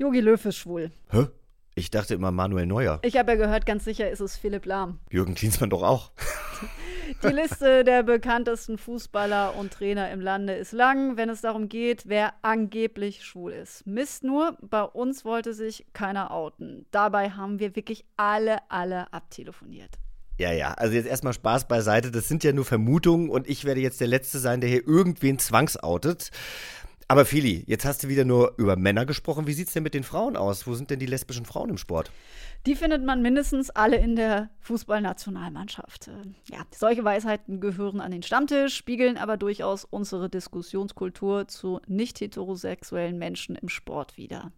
Jogi Löw ist schwul. Hä? Ich dachte immer Manuel Neuer. Ich habe ja gehört, ganz sicher ist es Philipp Lahm. Jürgen Klinsmann doch auch. Die Liste der bekanntesten Fußballer und Trainer im Lande ist lang, wenn es darum geht, wer angeblich schwul ist. Mist nur, bei uns wollte sich keiner outen. Dabei haben wir wirklich alle, alle abtelefoniert. Ja, ja, also jetzt erstmal Spaß beiseite. Das sind ja nur Vermutungen und ich werde jetzt der Letzte sein, der hier irgendwen zwangsoutet. Aber Fili, jetzt hast du wieder nur über Männer gesprochen. Wie sieht es denn mit den Frauen aus? Wo sind denn die lesbischen Frauen im Sport? Die findet man mindestens alle in der Fußballnationalmannschaft. Ja, solche Weisheiten gehören an den Stammtisch, spiegeln aber durchaus unsere Diskussionskultur zu nicht heterosexuellen Menschen im Sport wider.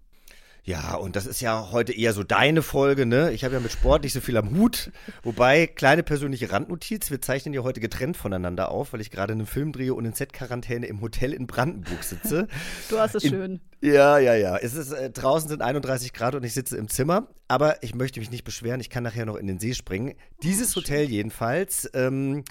Ja, und das ist ja heute eher so deine Folge, ne? Ich habe ja mit Sport nicht so viel am Hut. Wobei, kleine persönliche Randnotiz, wir zeichnen ja heute getrennt voneinander auf, weil ich gerade einen Film drehe und in Z-Quarantäne im Hotel in Brandenburg sitze. Du hast es in, schön. Ja, ja, ja. Es ist, äh, draußen sind 31 Grad und ich sitze im Zimmer. Aber ich möchte mich nicht beschweren, ich kann nachher noch in den See springen. Dieses oh, Hotel jedenfalls. Ähm,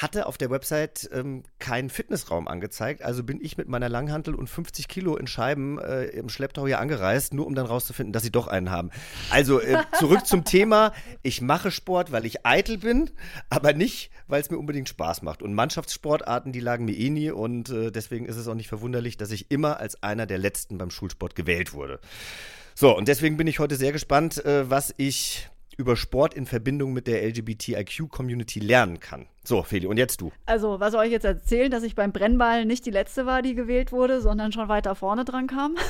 hatte auf der Website ähm, keinen Fitnessraum angezeigt. Also bin ich mit meiner Langhantel und 50 Kilo in Scheiben äh, im Schlepptau hier angereist, nur um dann rauszufinden, dass sie doch einen haben. Also äh, zurück zum Thema. Ich mache Sport, weil ich eitel bin, aber nicht, weil es mir unbedingt Spaß macht. Und Mannschaftssportarten, die lagen mir eh nie und äh, deswegen ist es auch nicht verwunderlich, dass ich immer als einer der Letzten beim Schulsport gewählt wurde. So, und deswegen bin ich heute sehr gespannt, äh, was ich über Sport in Verbindung mit der LGBTIQ-Community lernen kann. So, Feli, und jetzt du. Also, was soll ich jetzt erzählen, dass ich beim Brennball nicht die letzte war, die gewählt wurde, sondern schon weiter vorne dran kam?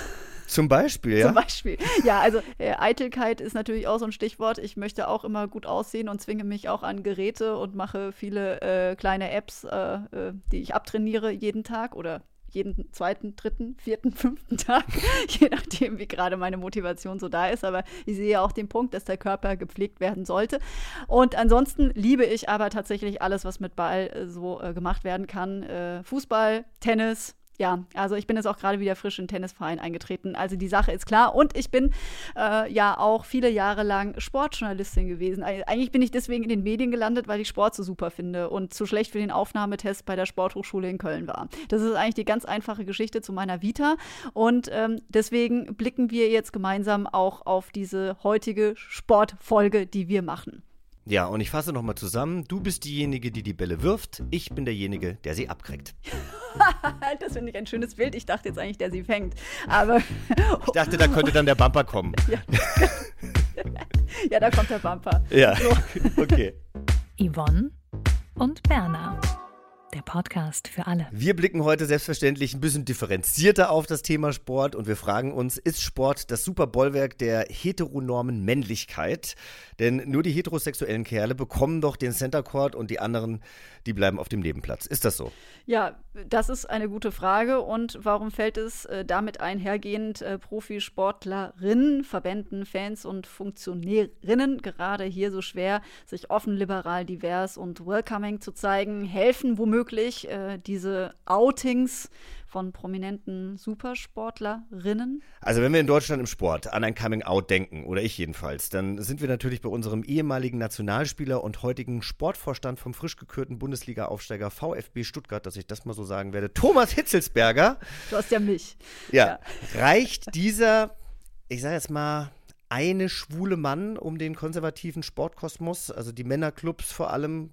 Zum Beispiel, ja. Zum Beispiel. Ja, also äh, Eitelkeit ist natürlich auch so ein Stichwort. Ich möchte auch immer gut aussehen und zwinge mich auch an Geräte und mache viele äh, kleine Apps, äh, äh die ich abtrainiere jeden Tag oder jeden zweiten, dritten, vierten, fünften Tag, je nachdem, wie gerade meine Motivation so da ist. Aber ich sehe auch den Punkt, dass der Körper gepflegt werden sollte. Und ansonsten liebe ich aber tatsächlich alles, was mit Ball äh, so äh, gemacht werden kann. Äh, Fußball, Tennis, ja, also ich bin jetzt auch gerade wieder frisch in den Tennisverein eingetreten. Also die Sache ist klar. Und ich bin äh, ja auch viele Jahre lang Sportjournalistin gewesen. Eigentlich bin ich deswegen in den Medien gelandet, weil ich Sport so super finde und zu schlecht für den Aufnahmetest bei der Sporthochschule in Köln war. Das ist eigentlich die ganz einfache Geschichte zu meiner Vita. Und ähm, deswegen blicken wir jetzt gemeinsam auch auf diese heutige Sportfolge, die wir machen. Ja, und ich fasse nochmal zusammen. Du bist diejenige, die die Bälle wirft. Ich bin derjenige, der sie abkriegt. das finde ich ein schönes Bild. Ich dachte jetzt eigentlich, der sie fängt. Aber. ich dachte, da könnte dann der Bumper kommen. Ja, ja da kommt der Bumper. Ja, so. okay. Yvonne und Berna der Podcast für alle. Wir blicken heute selbstverständlich ein bisschen differenzierter auf das Thema Sport und wir fragen uns, ist Sport das super Bollwerk der heteronormen Männlichkeit? Denn nur die heterosexuellen Kerle bekommen doch den Center Court und die anderen, die bleiben auf dem Nebenplatz. Ist das so? Ja, das ist eine gute Frage. Und warum fällt es äh, damit einhergehend äh, Profisportlerinnen, Verbänden, Fans und Funktionärinnen gerade hier so schwer, sich offen, liberal, divers und welcoming zu zeigen? Helfen womöglich äh, diese Outings von prominenten Supersportlerinnen? Also wenn wir in Deutschland im Sport an ein Coming-out denken, oder ich jedenfalls, dann sind wir natürlich bei unserem ehemaligen Nationalspieler und heutigen Sportvorstand vom frisch gekürten Bundesliga-Aufsteiger VfB Stuttgart, dass ich das mal so sagen werde, Thomas Hitzelsberger. Du hast ja mich. Ja, ja. reicht dieser, ich sage jetzt mal, eine schwule Mann um den konservativen Sportkosmos, also die Männerclubs vor allem,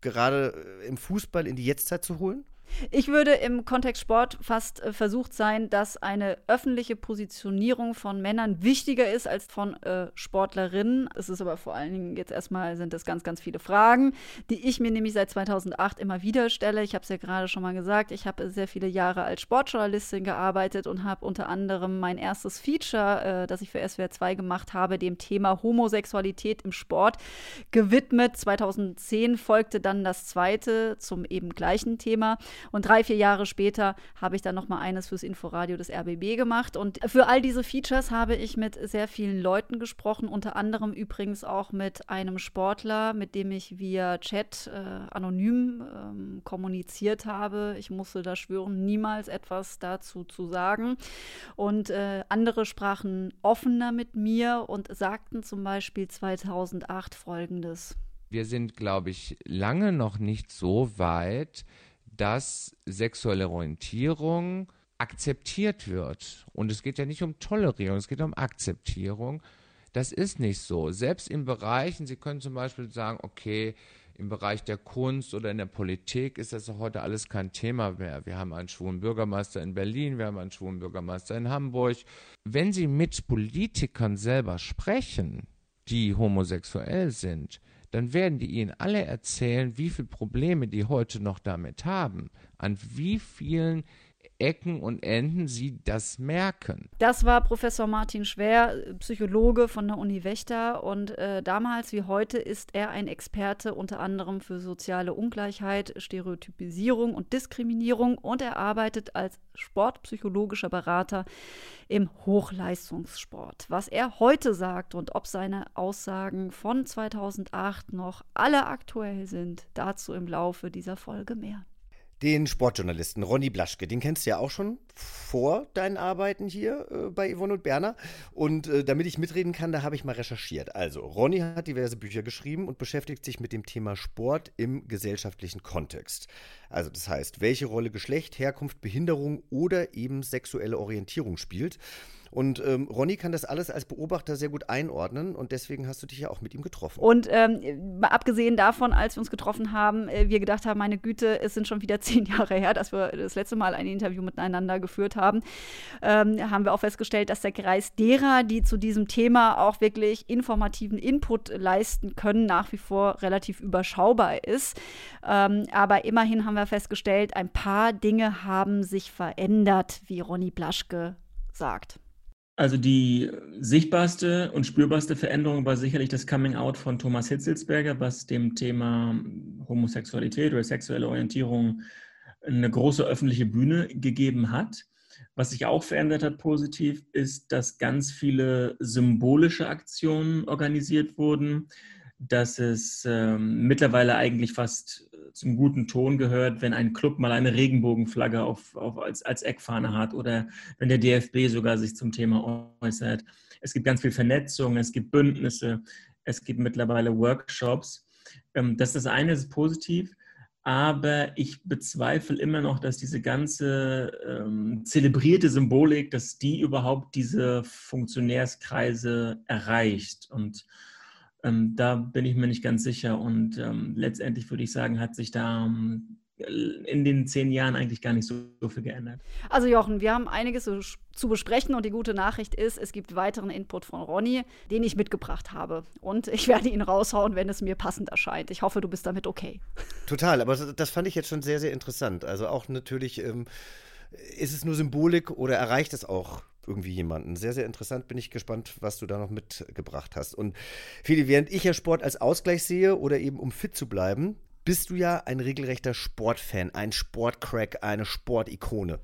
gerade im Fußball in die Jetztzeit zu holen? Ich würde im Kontext Sport fast äh, versucht sein, dass eine öffentliche Positionierung von Männern wichtiger ist als von äh, Sportlerinnen. Es ist aber vor allen Dingen jetzt erstmal sind es ganz, ganz viele Fragen, die ich mir nämlich seit 2008 immer wieder stelle. Ich habe es ja gerade schon mal gesagt, ich habe sehr viele Jahre als Sportjournalistin gearbeitet und habe unter anderem mein erstes Feature, äh, das ich für SWR 2 gemacht habe, dem Thema Homosexualität im Sport gewidmet. 2010 folgte dann das zweite zum eben gleichen Thema. Und drei, vier Jahre später habe ich dann nochmal eines fürs Inforadio des RBB gemacht. Und für all diese Features habe ich mit sehr vielen Leuten gesprochen, unter anderem übrigens auch mit einem Sportler, mit dem ich via Chat äh, anonym ähm, kommuniziert habe. Ich musste da schwören, niemals etwas dazu zu sagen. Und äh, andere sprachen offener mit mir und sagten zum Beispiel 2008 folgendes. Wir sind, glaube ich, lange noch nicht so weit, dass sexuelle Orientierung akzeptiert wird. Und es geht ja nicht um Tolerierung, es geht um Akzeptierung. Das ist nicht so. Selbst in Bereichen, Sie können zum Beispiel sagen, okay, im Bereich der Kunst oder in der Politik ist das heute alles kein Thema mehr. Wir haben einen schwulen Bürgermeister in Berlin, wir haben einen schwulen Bürgermeister in Hamburg. Wenn Sie mit Politikern selber sprechen, die homosexuell sind, dann werden die Ihnen alle erzählen, wie viele Probleme die heute noch damit haben, an wie vielen Ecken und Enden sie das merken. Das war Professor Martin Schwer, Psychologe von der Uni Wächter. Und äh, damals wie heute ist er ein Experte unter anderem für soziale Ungleichheit, Stereotypisierung und Diskriminierung. Und er arbeitet als sportpsychologischer Berater im Hochleistungssport. Was er heute sagt und ob seine Aussagen von 2008 noch alle aktuell sind, dazu im Laufe dieser Folge mehr den Sportjournalisten Ronny Blaschke. Den kennst du ja auch schon vor deinen Arbeiten hier äh, bei Yvonne und Berner. Und äh, damit ich mitreden kann, da habe ich mal recherchiert. Also, Ronny hat diverse Bücher geschrieben und beschäftigt sich mit dem Thema Sport im gesellschaftlichen Kontext. Also, das heißt, welche Rolle Geschlecht, Herkunft, Behinderung oder eben sexuelle Orientierung spielt. Und ähm, Ronny kann das alles als Beobachter sehr gut einordnen und deswegen hast du dich ja auch mit ihm getroffen. Und ähm, abgesehen davon, als wir uns getroffen haben, äh, wir gedacht haben, meine Güte, es sind schon wieder zehn Jahre her, dass wir das letzte Mal ein Interview miteinander geführt haben, ähm, haben wir auch festgestellt, dass der Kreis derer, die zu diesem Thema auch wirklich informativen Input leisten können, nach wie vor relativ überschaubar ist. Ähm, aber immerhin haben wir festgestellt, ein paar Dinge haben sich verändert, wie Ronny Blaschke sagt. Also die sichtbarste und spürbarste Veränderung war sicherlich das Coming Out von Thomas Hitzelsberger, was dem Thema Homosexualität oder sexuelle Orientierung eine große öffentliche Bühne gegeben hat. Was sich auch verändert hat positiv, ist, dass ganz viele symbolische Aktionen organisiert wurden, dass es ähm, mittlerweile eigentlich fast zum guten Ton gehört, wenn ein Club mal eine Regenbogenflagge auf, auf als, als Eckfahne hat oder wenn der DFB sogar sich zum Thema äußert. Es gibt ganz viel Vernetzung, es gibt Bündnisse, es gibt mittlerweile Workshops. Ähm, das ist das eine, das ist positiv. Aber ich bezweifle immer noch, dass diese ganze ähm, zelebrierte Symbolik, dass die überhaupt diese Funktionärskreise erreicht. Und ähm, da bin ich mir nicht ganz sicher. Und ähm, letztendlich würde ich sagen, hat sich da ähm, in den zehn Jahren eigentlich gar nicht so, so, viel geändert. Also Jochen, wir haben einiges zu, zu, besprechen und die gute Nachricht ist, es gibt weiteren Input von Ronny, den ich mitgebracht habe. Und ich werde ihn raushauen, wenn es mir passend erscheint. Ich hoffe, du bist damit okay. Total, aber das fand ich jetzt schon sehr, sehr interessant. Also auch natürlich, ähm, ist es nur Symbolik oder erreicht es auch irgendwie jemanden. Sehr, sehr interessant. Bin ich gespannt, was du da noch mitgebracht hast. Und Feli, während ich ja Sport als Ausgleich sehe oder eben um fit zu bleiben, bist du ja ein regelrechter Sportfan, ein Sportcrack, eine Sportikone.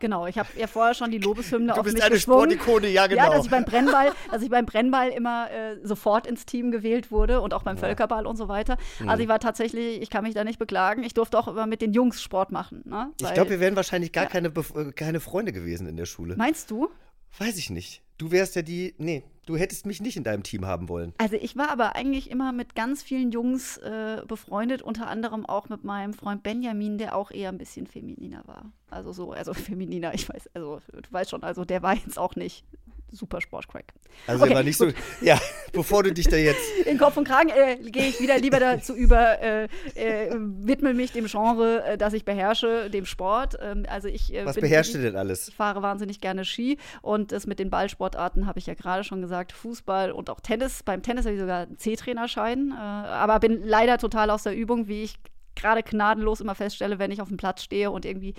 Genau, ich habe ja vorher schon die Lobeshymne du auf bist mich eine geschwungen. Sportikone, ja genau. Ja, dass ich beim Brennball, dass ich beim Brennball immer äh, sofort ins Team gewählt wurde und auch beim ja. Völkerball und so weiter. Mhm. Also ich war tatsächlich, ich kann mich da nicht beklagen. Ich durfte auch immer mit den Jungs Sport machen. Ne? Weil, ich glaube, wir wären wahrscheinlich gar ja. keine, äh, keine Freunde gewesen in der Schule. Meinst du? Weiß ich nicht. Du wärst ja die. Nee, du hättest mich nicht in deinem Team haben wollen. Also ich war aber eigentlich immer mit ganz vielen Jungs äh, befreundet, unter anderem auch mit meinem Freund Benjamin, der auch eher ein bisschen femininer war. Also so, also femininer, ich weiß, also du weißt schon, also der war jetzt auch nicht super Sportcrack. Also okay, er war nicht gut. so, ja, bevor du dich da jetzt. In Kopf und Kragen äh, gehe ich wieder lieber dazu über, äh, äh, widme mich dem Genre, äh, das ich beherrsche, dem Sport. Ähm, also ich, äh, Was beherrschst du denn alles? Ich fahre wahnsinnig gerne Ski und das mit den Ballsportarten habe ich ja gerade schon gesagt, Fußball und auch Tennis. Beim Tennis habe ich sogar einen C-Trainerschein, äh, aber bin leider total aus der Übung, wie ich gerade gnadenlos immer feststelle, wenn ich auf dem Platz stehe und irgendwie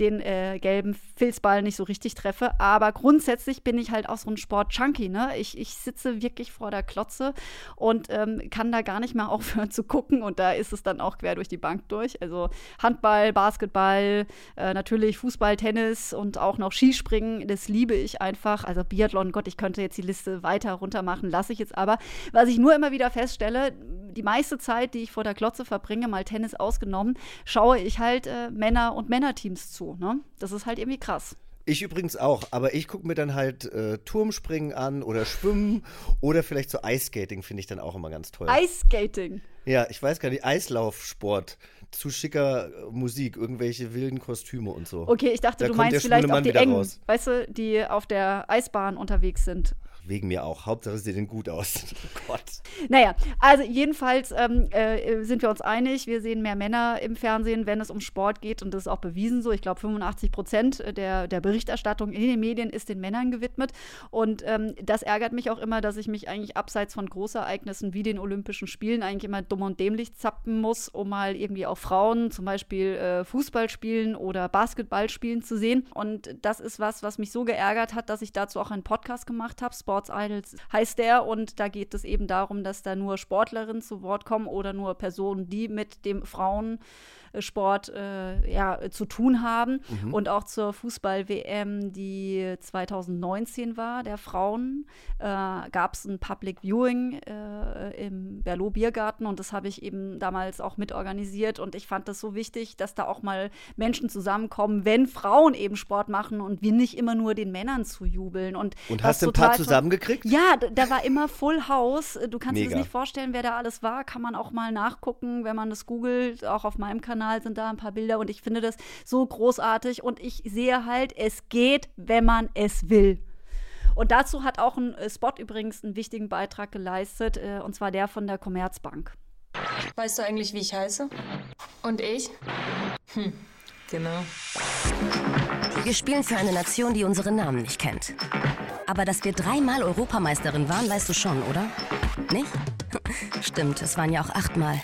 den äh, gelben Filzball nicht so richtig treffe. Aber grundsätzlich bin ich halt auch so ein Sport-Junkie. Ne? Ich, ich sitze wirklich vor der Klotze und ähm, kann da gar nicht mehr aufhören zu gucken. Und da ist es dann auch quer durch die Bank durch. Also Handball, Basketball, äh, natürlich Fußball, Tennis und auch noch Skispringen. Das liebe ich einfach. Also Biathlon, Gott, ich könnte jetzt die Liste weiter runter machen, lasse ich jetzt aber. Was ich nur immer wieder feststelle, die meiste Zeit, die ich vor der Klotze verbringe, mal Tennis ausgenommen, schaue ich halt äh, Männer und Männerteams zu. Ne? Das ist halt irgendwie krass. Ich übrigens auch, aber ich gucke mir dann halt äh, Turmspringen an oder Schwimmen oder vielleicht so Eiskating finde ich dann auch immer ganz toll. Eiskating? Ja, ich weiß gar nicht, Eislaufsport zu schicker Musik, irgendwelche wilden Kostüme und so. Okay, ich dachte, da du meinst vielleicht auch die Engen, raus. weißt du, die auf der Eisbahn unterwegs sind wegen mir auch. Hauptsache, sie sehen gut aus. oh Gott. Naja, also jedenfalls ähm, äh, sind wir uns einig, wir sehen mehr Männer im Fernsehen, wenn es um Sport geht und das ist auch bewiesen so. Ich glaube, 85 Prozent der, der Berichterstattung in den Medien ist den Männern gewidmet und ähm, das ärgert mich auch immer, dass ich mich eigentlich abseits von Großereignissen wie den Olympischen Spielen eigentlich immer dumm und dämlich zappen muss, um mal irgendwie auch Frauen zum Beispiel äh, Fußball spielen oder Basketball spielen zu sehen und das ist was, was mich so geärgert hat, dass ich dazu auch einen Podcast gemacht habe, Sport Sports Idols heißt der. Und da geht es eben darum, dass da nur Sportlerinnen zu Wort kommen oder nur Personen, die mit dem Frauen Sport äh, ja, zu tun haben. Mhm. Und auch zur Fußball-WM, die 2019 war, der Frauen, äh, gab es ein Public Viewing äh, im Berlot Biergarten und das habe ich eben damals auch mitorganisiert und ich fand das so wichtig, dass da auch mal Menschen zusammenkommen, wenn Frauen eben Sport machen und wir nicht immer nur den Männern zujubeln. Und, und hast du ein paar zusammengekriegt? Ja, da war immer Full House. Du kannst dir das nicht vorstellen, wer da alles war. Kann man auch mal nachgucken, wenn man das googelt, auch auf meinem Kanal Kanal sind da ein paar Bilder und ich finde das so großartig und ich sehe halt, es geht, wenn man es will. Und dazu hat auch ein äh, Spot übrigens einen wichtigen Beitrag geleistet, äh, und zwar der von der Commerzbank. Weißt du eigentlich, wie ich heiße? Und ich? Hm, genau. Wir spielen für eine Nation, die unsere Namen nicht kennt. Aber dass wir dreimal Europameisterin waren, weißt du schon, oder? Nicht? Stimmt, es waren ja auch achtmal.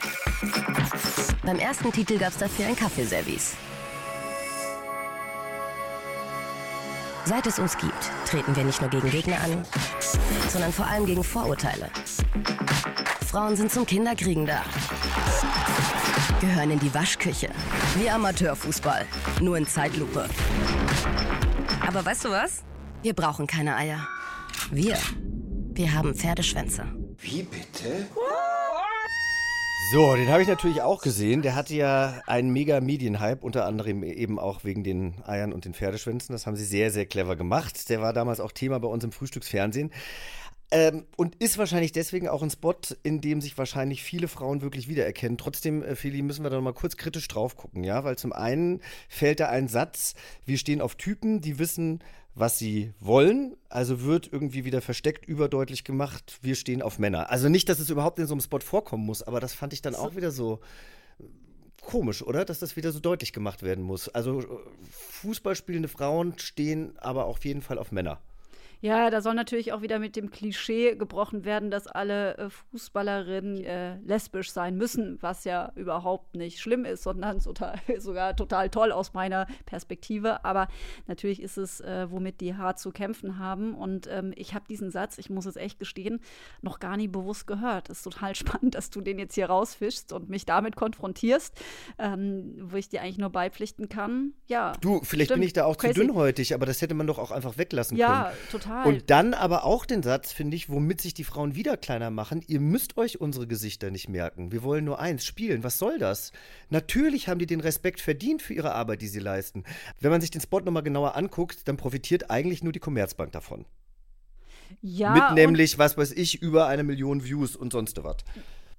Beim ersten Titel gab es dafür ein Kaffeeservice. Seit es uns gibt, treten wir nicht nur gegen Gegner an, sondern vor allem gegen Vorurteile. Frauen sind zum Kinderkriegen da. Gehören in die Waschküche. Wie Amateurfußball. Nur in Zeitlupe. Aber weißt du was? Wir brauchen keine Eier. Wir. Wir haben Pferdeschwänze. Wie bitte? So, den habe ich natürlich auch gesehen. Der hatte ja einen mega Medienhype, unter anderem eben auch wegen den Eiern und den Pferdeschwänzen. Das haben sie sehr, sehr clever gemacht. Der war damals auch Thema bei uns im Frühstücksfernsehen. Ähm, und ist wahrscheinlich deswegen auch ein Spot, in dem sich wahrscheinlich viele Frauen wirklich wiedererkennen. Trotzdem, äh, Feli, müssen wir da noch mal kurz kritisch drauf gucken, ja? Weil zum einen fällt da ein Satz, wir stehen auf Typen, die wissen, was sie wollen. Also wird irgendwie wieder versteckt, überdeutlich gemacht, wir stehen auf Männer. Also nicht, dass es überhaupt in so einem Spot vorkommen muss, aber das fand ich dann auch wieder so komisch, oder? Dass das wieder so deutlich gemacht werden muss. Also äh, Fußballspielende Frauen stehen aber auf jeden Fall auf Männer. Ja, da soll natürlich auch wieder mit dem Klischee gebrochen werden, dass alle äh, Fußballerinnen äh, lesbisch sein müssen, was ja überhaupt nicht schlimm ist, sondern total, sogar total toll aus meiner Perspektive. Aber natürlich ist es, äh, womit die hart zu kämpfen haben. Und ähm, ich habe diesen Satz, ich muss es echt gestehen, noch gar nie bewusst gehört. Es ist total spannend, dass du den jetzt hier rausfischst und mich damit konfrontierst, ähm, wo ich dir eigentlich nur beipflichten kann. Ja. Du, vielleicht stimmt, bin ich da auch crazy. zu dünnhäutig, aber das hätte man doch auch einfach weglassen ja, können. Ja, total. Total. Und dann aber auch den Satz, finde ich, womit sich die Frauen wieder kleiner machen, ihr müsst euch unsere Gesichter nicht merken. Wir wollen nur eins, spielen. Was soll das? Natürlich haben die den Respekt verdient für ihre Arbeit, die sie leisten. Wenn man sich den Spot nochmal genauer anguckt, dann profitiert eigentlich nur die Commerzbank davon. Ja. Mit nämlich, was weiß ich, über eine Million Views und sonst was.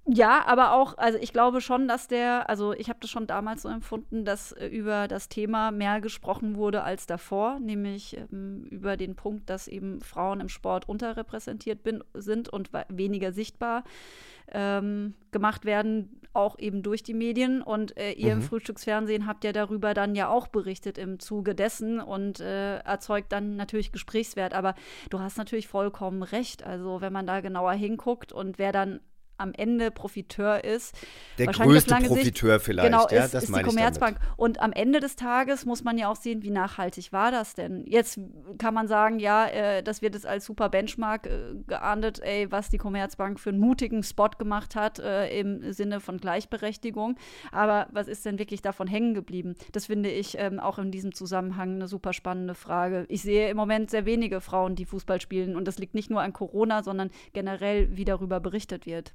Ja, aber auch, also ich glaube schon, dass der, also ich habe das schon damals so empfunden, dass äh, über das Thema mehr gesprochen wurde als davor, nämlich ähm, über den Punkt, dass eben Frauen im Sport unterrepräsentiert bin, sind und weniger sichtbar ähm, gemacht werden, auch eben durch die Medien. Und äh, ihr mhm. im Frühstücksfernsehen habt ja darüber dann ja auch berichtet im Zuge dessen und äh, erzeugt dann natürlich Gesprächswert. Aber du hast natürlich vollkommen recht. Also wenn man da genauer hinguckt und wer dann am Ende Profiteur ist. Der größte lange Sicht- Profiteur vielleicht, genau, ja, ist, das ist die Commerzbank. Und am Ende des Tages muss man ja auch sehen, wie nachhaltig war das denn? Jetzt kann man sagen, ja, äh, das wird es als super Benchmark äh, geahndet, ey, was die Commerzbank für einen mutigen Spot gemacht hat äh, im Sinne von Gleichberechtigung. Aber was ist denn wirklich davon hängen geblieben? Das finde ich ähm, auch in diesem Zusammenhang eine super spannende Frage. Ich sehe im Moment sehr wenige Frauen, die Fußball spielen. Und das liegt nicht nur an Corona, sondern generell, wie darüber berichtet wird.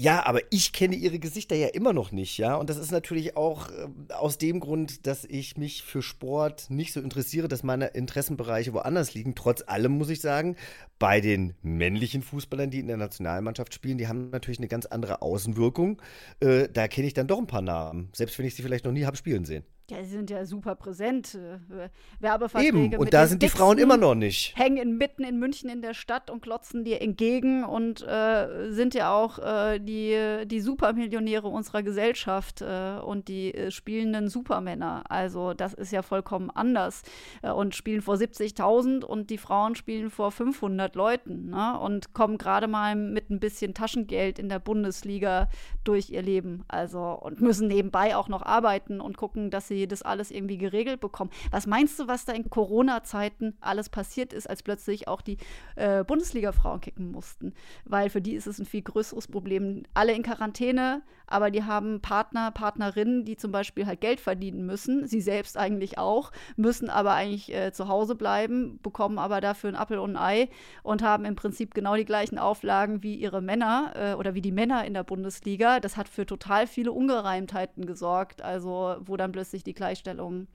Ja, aber ich kenne ihre Gesichter ja immer noch nicht, ja. Und das ist natürlich auch äh, aus dem Grund, dass ich mich für Sport nicht so interessiere, dass meine Interessenbereiche woanders liegen. Trotz allem muss ich sagen, bei den männlichen Fußballern, die in der Nationalmannschaft spielen, die haben natürlich eine ganz andere Außenwirkung. Äh, da kenne ich dann doch ein paar Namen, selbst wenn ich sie vielleicht noch nie habe spielen sehen. Ja, sie sind ja super präsent. Äh, Werbeverträge Eben, mit und da sind die dicksten Frauen immer noch nicht. Hängen in, mitten in München in der Stadt und klotzen dir entgegen und äh, sind ja auch äh, die, die Supermillionäre unserer Gesellschaft äh, und die äh, spielenden Supermänner. Also das ist ja vollkommen anders. Äh, und spielen vor 70.000 und die Frauen spielen vor 500 Leuten ne? und kommen gerade mal mit ein bisschen Taschengeld in der Bundesliga durch ihr Leben. Also und müssen nebenbei auch noch arbeiten und gucken, dass sie das alles irgendwie geregelt bekommen. Was meinst du, was da in Corona-Zeiten alles passiert ist, als plötzlich auch die äh, Bundesliga-Frauen kicken mussten? Weil für die ist es ein viel größeres Problem. Alle in Quarantäne, aber die haben Partner, Partnerinnen, die zum Beispiel halt Geld verdienen müssen. Sie selbst eigentlich auch, müssen aber eigentlich äh, zu Hause bleiben, bekommen aber dafür ein Appel und ein Ei und haben im Prinzip genau die gleichen Auflagen wie ihre Männer äh, oder wie die Männer in der Bundesliga. Das hat für total viele Ungereimtheiten gesorgt, also wo dann plötzlich die Gleichstellung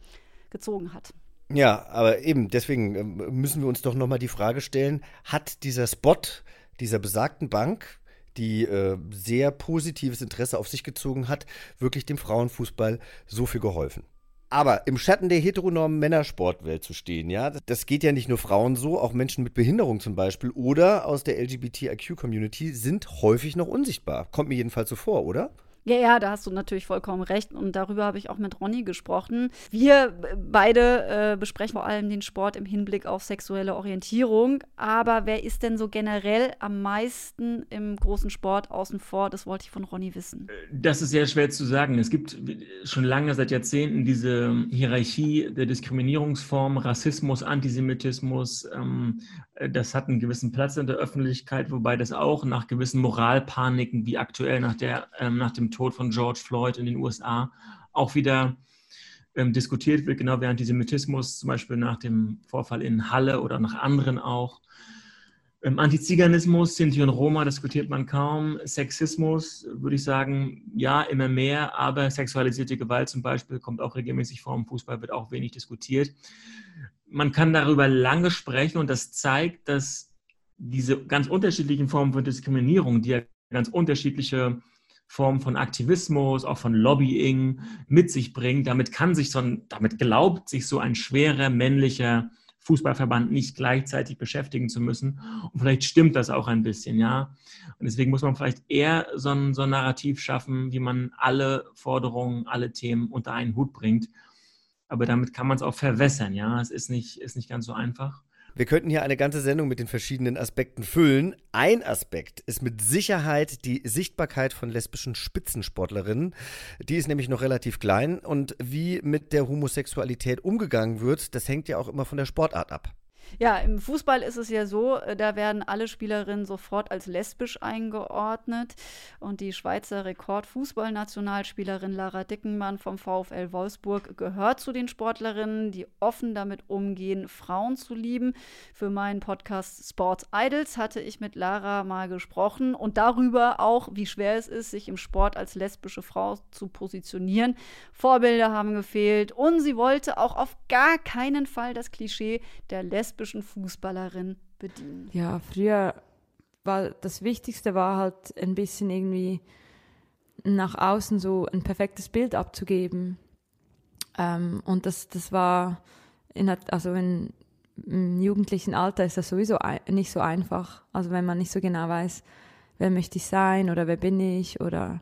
gezogen hat. Ja, aber eben, deswegen ähm, müssen wir uns doch nochmal die Frage stellen, hat dieser Spot dieser besagten Bank, die äh, sehr positives Interesse auf sich gezogen hat, wirklich dem Frauenfußball so viel geholfen? Aber im Schatten der heteronormen Männersportwelt zu stehen, ja, das geht ja nicht nur Frauen so, auch Menschen mit Behinderung zum Beispiel oder aus der LGBTIQ-Community sind häufig noch unsichtbar. Kommt mir jedenfalls so vor, oder? Ja, ja, da hast du natürlich vollkommen recht. Und darüber habe ich auch mit Ronny gesprochen. Wir beide äh, besprechen vor allem den Sport im Hinblick auf sexuelle Orientierung. Aber wer ist denn so generell am meisten im großen Sport außen vor? Das wollte ich von Ronny wissen. Das ist sehr schwer zu sagen. Es gibt schon lange, seit Jahrzehnten, diese Hierarchie der Diskriminierungsformen, Rassismus, Antisemitismus. Ähm, das hat einen gewissen Platz in der Öffentlichkeit, wobei das auch nach gewissen Moralpaniken, wie aktuell nach, der, ähm, nach dem Tod von George Floyd in den USA, auch wieder ähm, diskutiert wird, genau wie Antisemitismus, zum Beispiel nach dem Vorfall in Halle oder nach anderen auch. Ähm, Antiziganismus, Sinti und Roma diskutiert man kaum. Sexismus, würde ich sagen, ja, immer mehr, aber sexualisierte Gewalt zum Beispiel kommt auch regelmäßig vor. Im Fußball wird auch wenig diskutiert. Man kann darüber lange sprechen und das zeigt, dass diese ganz unterschiedlichen Formen von Diskriminierung, die ja ganz unterschiedliche Formen von Aktivismus, auch von Lobbying mit sich bringen, damit kann sich so ein, damit glaubt sich so ein schwerer männlicher Fußballverband nicht gleichzeitig beschäftigen zu müssen. Und vielleicht stimmt das auch ein bisschen, ja. Und deswegen muss man vielleicht eher so ein, so ein Narrativ schaffen, wie man alle Forderungen, alle Themen unter einen Hut bringt. Aber damit kann man es auch verwässern, ja. Es ist nicht, ist nicht ganz so einfach. Wir könnten hier eine ganze Sendung mit den verschiedenen Aspekten füllen. Ein Aspekt ist mit Sicherheit die Sichtbarkeit von lesbischen Spitzensportlerinnen. Die ist nämlich noch relativ klein und wie mit der Homosexualität umgegangen wird, das hängt ja auch immer von der Sportart ab. Ja, im Fußball ist es ja so, äh, da werden alle Spielerinnen sofort als lesbisch eingeordnet. Und die Schweizer Rekordfußballnationalspielerin Lara Dickenmann vom VfL Wolfsburg gehört zu den Sportlerinnen, die offen damit umgehen, Frauen zu lieben. Für meinen Podcast Sports Idols hatte ich mit Lara mal gesprochen und darüber auch, wie schwer es ist, sich im Sport als lesbische Frau zu positionieren. Vorbilder haben gefehlt und sie wollte auch auf gar keinen Fall das Klischee der lesbischen Fußballerin bedienen. Ja, früher war das Wichtigste war halt ein bisschen irgendwie nach außen so ein perfektes Bild abzugeben. Ähm, und das, das war, in, also in, im jugendlichen Alter ist das sowieso nicht so einfach. Also wenn man nicht so genau weiß, wer möchte ich sein oder wer bin ich oder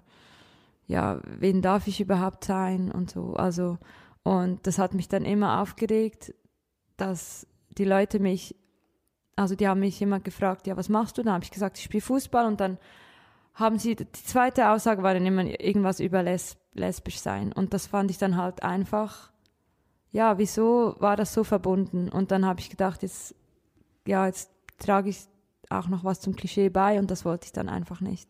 ja, wen darf ich überhaupt sein und so. Also, und das hat mich dann immer aufgeregt, dass die Leute mich, also die haben mich immer gefragt, ja, was machst du? Dann habe ich gesagt, ich spiele Fußball und dann haben sie, die zweite Aussage war dann immer irgendwas über les, lesbisch sein. Und das fand ich dann halt einfach, ja, wieso war das so verbunden? Und dann habe ich gedacht, jetzt, ja, jetzt trage ich auch noch was zum Klischee bei und das wollte ich dann einfach nicht.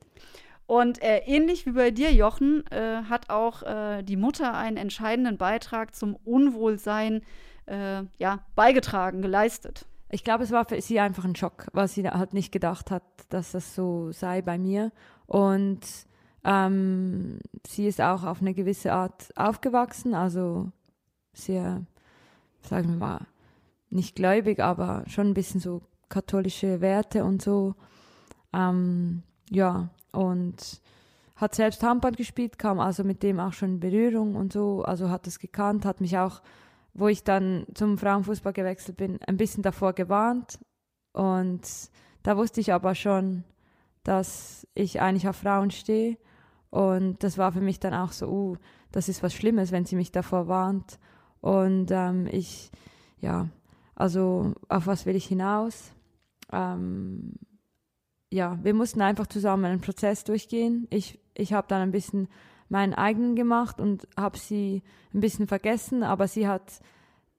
Und äh, ähnlich wie bei dir, Jochen, äh, hat auch äh, die Mutter einen entscheidenden Beitrag zum Unwohlsein äh, ja, beigetragen, geleistet. Ich glaube, es war für sie einfach ein Schock, weil sie halt nicht gedacht hat, dass das so sei bei mir. Und ähm, sie ist auch auf eine gewisse Art aufgewachsen, also sehr, sagen wir mal, nicht gläubig, aber schon ein bisschen so katholische Werte und so. Ähm, ja, und hat selbst Handball gespielt, kam also mit dem auch schon in Berührung und so, also hat es gekannt, hat mich auch, wo ich dann zum Frauenfußball gewechselt bin, ein bisschen davor gewarnt. Und da wusste ich aber schon, dass ich eigentlich auf Frauen stehe. Und das war für mich dann auch so, uh, das ist was Schlimmes, wenn sie mich davor warnt. Und ähm, ich, ja, also auf was will ich hinaus? Ähm, ja, wir mussten einfach zusammen einen Prozess durchgehen. Ich, ich habe dann ein bisschen meinen eigenen gemacht und habe sie ein bisschen vergessen, aber sie hat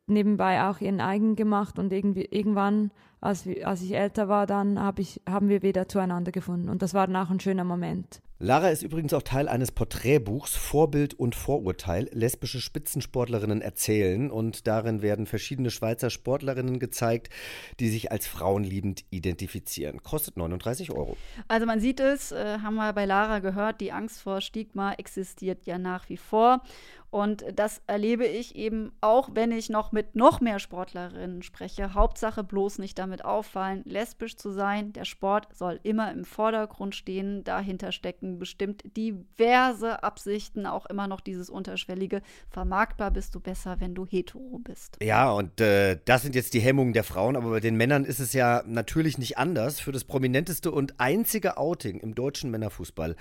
nebenbei auch ihren eigenen gemacht und irgendwie irgendwann, als, als ich älter war, dann hab ich, haben wir wieder zueinander gefunden und das war dann auch ein schöner Moment. Lara ist übrigens auch Teil eines Porträtbuchs Vorbild und Vorurteil. Lesbische Spitzensportlerinnen erzählen und darin werden verschiedene Schweizer Sportlerinnen gezeigt, die sich als frauenliebend identifizieren. Kostet 39 Euro. Also man sieht es, äh, haben wir bei Lara gehört, die Angst vor Stigma existiert ja nach wie vor. Und das erlebe ich eben auch, wenn ich noch mit noch mehr Sportlerinnen spreche. Hauptsache bloß nicht damit auffallen, lesbisch zu sein. Der Sport soll immer im Vordergrund stehen. Dahinter stecken bestimmt diverse Absichten, auch immer noch dieses unterschwellige. Vermarktbar bist du besser, wenn du hetero bist. Ja, und äh, das sind jetzt die Hemmungen der Frauen, aber bei den Männern ist es ja natürlich nicht anders. Für das prominenteste und einzige Outing im deutschen Männerfußball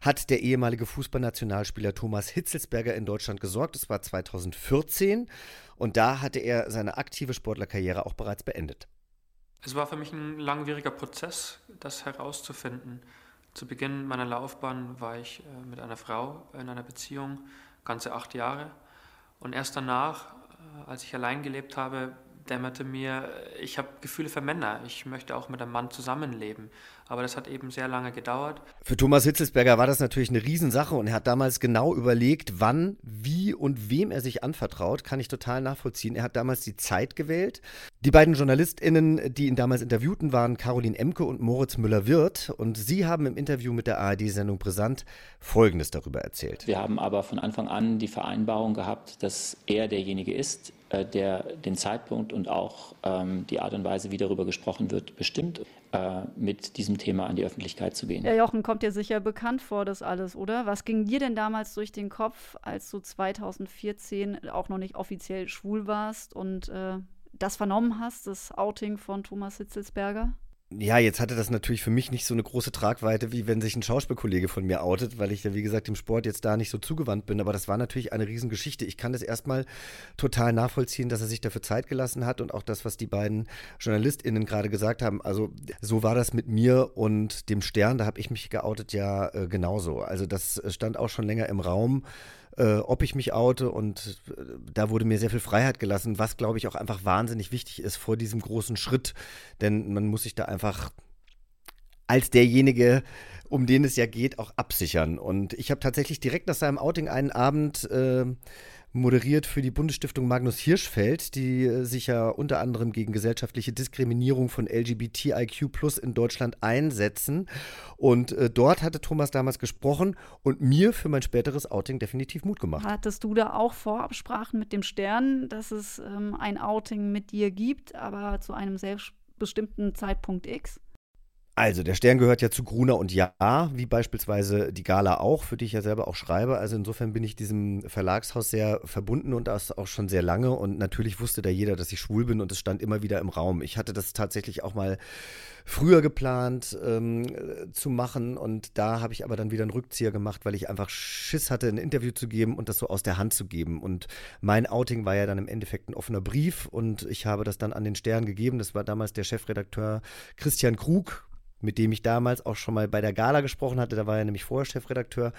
hat der ehemalige Fußballnationalspieler Thomas Hitzelsberger in Deutschland gesorgt. Das war 2014 und da hatte er seine aktive Sportlerkarriere auch bereits beendet. Es war für mich ein langwieriger Prozess, das herauszufinden. Zu Beginn meiner Laufbahn war ich äh, mit einer Frau in einer Beziehung, ganze acht Jahre. Und erst danach, äh, als ich allein gelebt habe, dämmerte mir, ich habe Gefühle für Männer. Ich möchte auch mit einem Mann zusammenleben. Aber das hat eben sehr lange gedauert. Für Thomas Hitzelsberger war das natürlich eine Riesensache und er hat damals genau überlegt, wann, wie und wem er sich anvertraut. Kann ich total nachvollziehen. Er hat damals die Zeit gewählt. Die beiden JournalistInnen, die ihn damals interviewten, waren Caroline Emke und Moritz Müller-Wirth. Und sie haben im Interview mit der ARD-Sendung Brisant Folgendes darüber erzählt. Wir haben aber von Anfang an die Vereinbarung gehabt, dass er derjenige ist, der den Zeitpunkt und auch ähm, die Art und Weise, wie darüber gesprochen wird, bestimmt, äh, mit diesem Thema an die Öffentlichkeit zu gehen. Ja, Jochen, kommt dir sicher bekannt vor, das alles, oder? Was ging dir denn damals durch den Kopf, als du 2014 auch noch nicht offiziell schwul warst und äh, das vernommen hast, das Outing von Thomas Hitzelsberger? Ja, jetzt hatte das natürlich für mich nicht so eine große Tragweite, wie wenn sich ein Schauspielkollege von mir outet, weil ich ja, wie gesagt, dem Sport jetzt da nicht so zugewandt bin. Aber das war natürlich eine Riesengeschichte. Ich kann das erstmal total nachvollziehen, dass er sich dafür Zeit gelassen hat und auch das, was die beiden JournalistInnen gerade gesagt haben. Also, so war das mit mir und dem Stern, da habe ich mich geoutet ja äh, genauso. Also, das stand auch schon länger im Raum äh, ob ich mich oute und äh, da wurde mir sehr viel Freiheit gelassen, was glaube ich auch einfach wahnsinnig wichtig ist vor diesem großen Schritt, denn man muss sich da einfach als derjenige, um den es ja geht, auch absichern. Und ich habe tatsächlich direkt nach seinem Outing einen Abend äh, moderiert für die Bundesstiftung Magnus Hirschfeld, die äh, sich ja unter anderem gegen gesellschaftliche Diskriminierung von LGBTIQ Plus in Deutschland einsetzen. Und äh, dort hatte Thomas damals gesprochen und mir für mein späteres Outing definitiv Mut gemacht. Hattest du da auch Vorabsprachen mit dem Stern, dass es ähm, ein Outing mit dir gibt, aber zu einem selbstbestimmten Zeitpunkt X? Also, der Stern gehört ja zu Gruner und Ja, wie beispielsweise die Gala auch, für die ich ja selber auch schreibe. Also insofern bin ich diesem Verlagshaus sehr verbunden und das auch schon sehr lange. Und natürlich wusste da jeder, dass ich schwul bin und es stand immer wieder im Raum. Ich hatte das tatsächlich auch mal früher geplant ähm, zu machen und da habe ich aber dann wieder einen Rückzieher gemacht, weil ich einfach Schiss hatte, ein Interview zu geben und das so aus der Hand zu geben. Und mein Outing war ja dann im Endeffekt ein offener Brief und ich habe das dann an den Stern gegeben. Das war damals der Chefredakteur Christian Krug, mit dem ich damals auch schon mal bei der Gala gesprochen hatte. Da war er nämlich vorher Chefredakteur.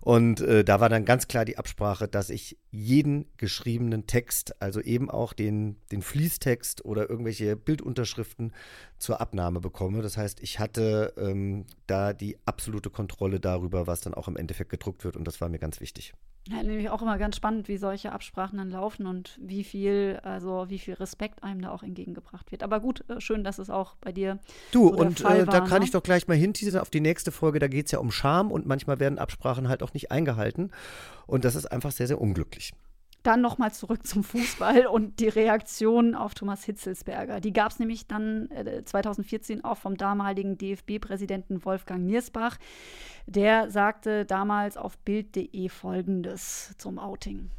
Und äh, da war dann ganz klar die Absprache, dass ich jeden geschriebenen Text, also eben auch den, den Fließtext oder irgendwelche Bildunterschriften zur Abnahme bekomme. Das heißt, ich hatte ähm, da die absolute Kontrolle darüber, was dann auch im Endeffekt gedruckt wird. Und das war mir ganz wichtig. Ja, nämlich auch immer ganz spannend, wie solche Absprachen dann laufen und wie viel, also wie viel Respekt einem da auch entgegengebracht wird. Aber gut, äh, schön, dass es auch bei dir. Du, so und äh, da kann ich doch gleich mal hinteasern auf die nächste Folge. Da geht es ja um Scham und manchmal werden Absprachen halt auch nicht eingehalten. Und das ist einfach sehr, sehr unglücklich. Dann nochmal zurück zum Fußball und die Reaktion auf Thomas Hitzelsberger. Die gab es nämlich dann äh, 2014 auch vom damaligen DFB-Präsidenten Wolfgang Niersbach. Der sagte damals auf Bild.de folgendes zum Outing.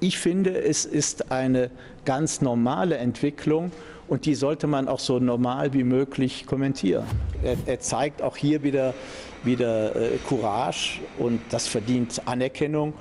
Ich finde, es ist eine ganz normale Entwicklung und die sollte man auch so normal wie möglich kommentieren. Er, er zeigt auch hier wieder, wieder äh, Courage und das verdient Anerkennung.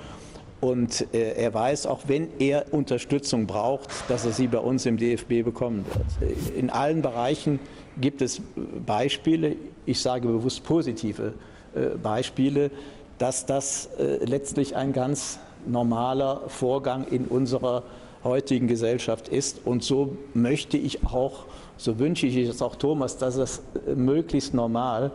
Und äh, er weiß auch, wenn er Unterstützung braucht, dass er sie bei uns im DFB bekommen wird. In allen Bereichen gibt es Beispiele, ich sage bewusst positive äh, Beispiele, dass das äh, letztlich ein ganz normaler Vorgang in unserer heutigen Gesellschaft ist. Und so möchte ich auch, so wünsche ich es auch Thomas, dass es möglichst normal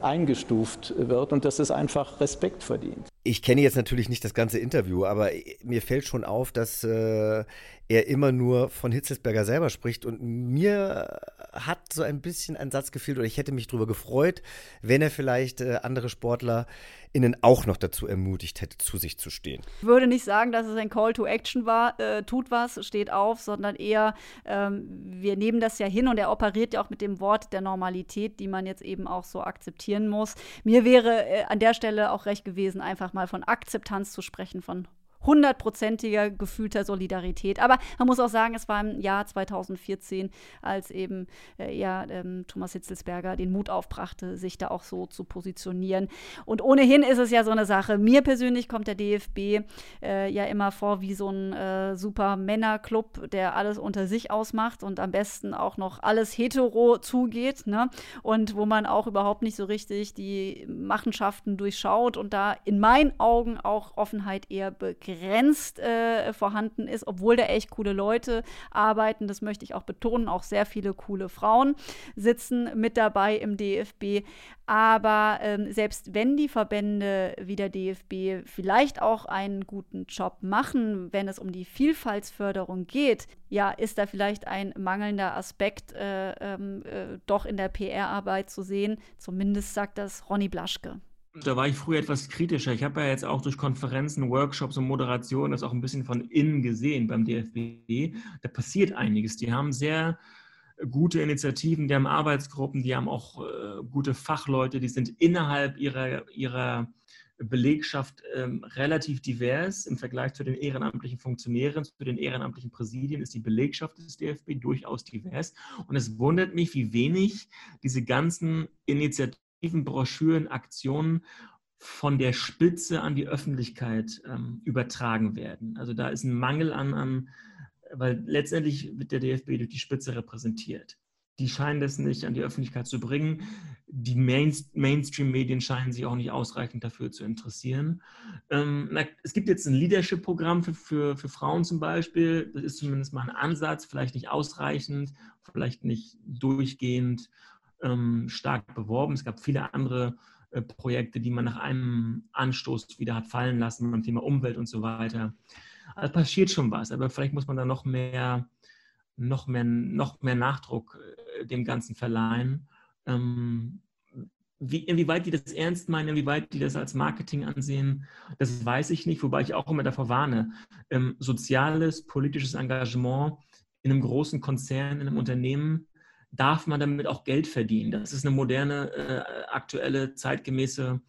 eingestuft wird und dass es einfach Respekt verdient. Ich kenne jetzt natürlich nicht das ganze Interview, aber mir fällt schon auf, dass äh, er immer nur von Hitzelsberger selber spricht und mir hat so ein bisschen ein Satz gefehlt oder ich hätte mich darüber gefreut, wenn er vielleicht äh, andere Sportler innen auch noch dazu ermutigt hätte, zu sich zu stehen. Ich würde nicht sagen, dass es ein Call to Action war, äh, tut was, steht auf, sondern eher, ähm, wir nehmen das ja hin und er operiert ja auch mit dem Wort der Normalität, die man jetzt eben auch so akzeptieren muss. Mir wäre äh, an der Stelle auch recht gewesen, einfach mal von Akzeptanz zu sprechen, von hundertprozentiger gefühlter Solidarität. Aber man muss auch sagen, es war im Jahr 2014, als eben äh, ja, ähm, Thomas Hitzelsberger den Mut aufbrachte, sich da auch so zu positionieren. Und ohnehin ist es ja so eine Sache. Mir persönlich kommt der DFB äh, ja immer vor wie so ein äh, super Männerclub, der alles unter sich ausmacht und am besten auch noch alles hetero zugeht. Ne? Und wo man auch überhaupt nicht so richtig die Machenschaften durchschaut und da in meinen Augen auch Offenheit eher begrenzt begrenzt äh, vorhanden ist, obwohl da echt coole Leute arbeiten. Das möchte ich auch betonen. Auch sehr viele coole Frauen sitzen mit dabei im DFB. Aber ähm, selbst wenn die Verbände wie der DFB vielleicht auch einen guten Job machen, wenn es um die Vielfaltsförderung geht, ja, ist da vielleicht ein mangelnder Aspekt äh, ähm, äh, doch in der PR-Arbeit zu sehen. Zumindest sagt das Ronny Blaschke. Da war ich früher etwas kritischer. Ich habe ja jetzt auch durch Konferenzen, Workshops und Moderation das auch ein bisschen von innen gesehen beim DFB. Da passiert einiges. Die haben sehr gute Initiativen, die haben Arbeitsgruppen, die haben auch äh, gute Fachleute, die sind innerhalb ihrer, ihrer Belegschaft ähm, relativ divers im Vergleich zu den ehrenamtlichen Funktionären, zu den ehrenamtlichen Präsidien ist die Belegschaft des DFB durchaus divers. Und es wundert mich, wie wenig diese ganzen Initiativen Broschüren, Aktionen von der Spitze an die Öffentlichkeit ähm, übertragen werden. Also da ist ein Mangel an, an, weil letztendlich wird der DFB durch die Spitze repräsentiert. Die scheinen das nicht an die Öffentlichkeit zu bringen. Die Main Mainstream-Medien scheinen sich auch nicht ausreichend dafür zu interessieren. Ähm, na, es gibt jetzt ein Leadership-Programm für, für, für Frauen zum Beispiel. Das ist zumindest mal ein Ansatz, vielleicht nicht ausreichend, vielleicht nicht durchgehend ähm, stark beworben. Es gab viele andere äh, Projekte, die man nach einem Anstoß wieder hat fallen lassen beim Thema Umwelt und so weiter. Also passiert schon was, aber vielleicht muss man da noch mehr, noch mehr, noch mehr Nachdruck äh, dem Ganzen verleihen. Ähm, wie, inwieweit die das ernst meinen, inwieweit die das als Marketing ansehen, das weiß ich nicht, wobei ich auch immer davor warne. Ähm, soziales, politisches Engagement in einem großen Konzern, in einem Unternehmen darf man damit auch Geld verdienen. Das ist eine moderne, äh, aktuelle, zeitgemäße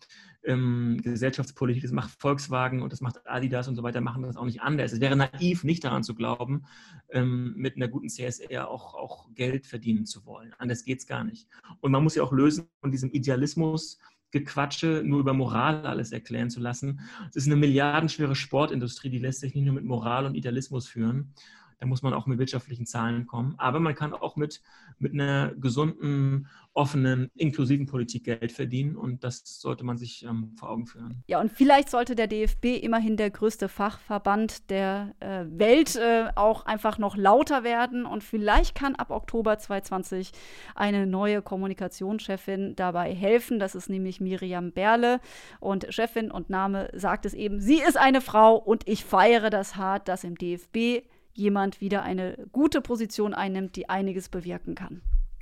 ähm, Gesellschaftspolitik. Das macht Volkswagen und das macht Adidas und so weiter, machen das auch nicht anders. Es wäre naiv, nicht daran zu glauben, ähm, mit einer guten CSR auch, auch Geld verdienen zu wollen. Anders geht es gar nicht. Und man muss ja auch lösen von diesem Idealismus, Gequatsche nur über Moral alles erklären zu lassen. Es ist eine milliardenschwere Sportindustrie, die lässt sich nicht nur mit Moral und Idealismus führen Da muss man auch mit wirtschaftlichen Zahlen kommen. Aber man kann auch mit, mit einer gesunden, offenen, inklusiven Politik Geld verdienen. Und das sollte man sich ähm, vor Augen führen. Ja, und vielleicht sollte der DFB immerhin der größte Fachverband der äh, Welt äh, auch einfach noch lauter werden. Und vielleicht kann ab Oktober 2020 eine neue Kommunikationschefin dabei helfen. Das ist nämlich Miriam Berle. Und Chefin und Name sagt es eben, sie ist eine Frau und ich feiere das hart, dass im DFB jemand wieder eine gute Position einnimmt, die einiges bewirken kann.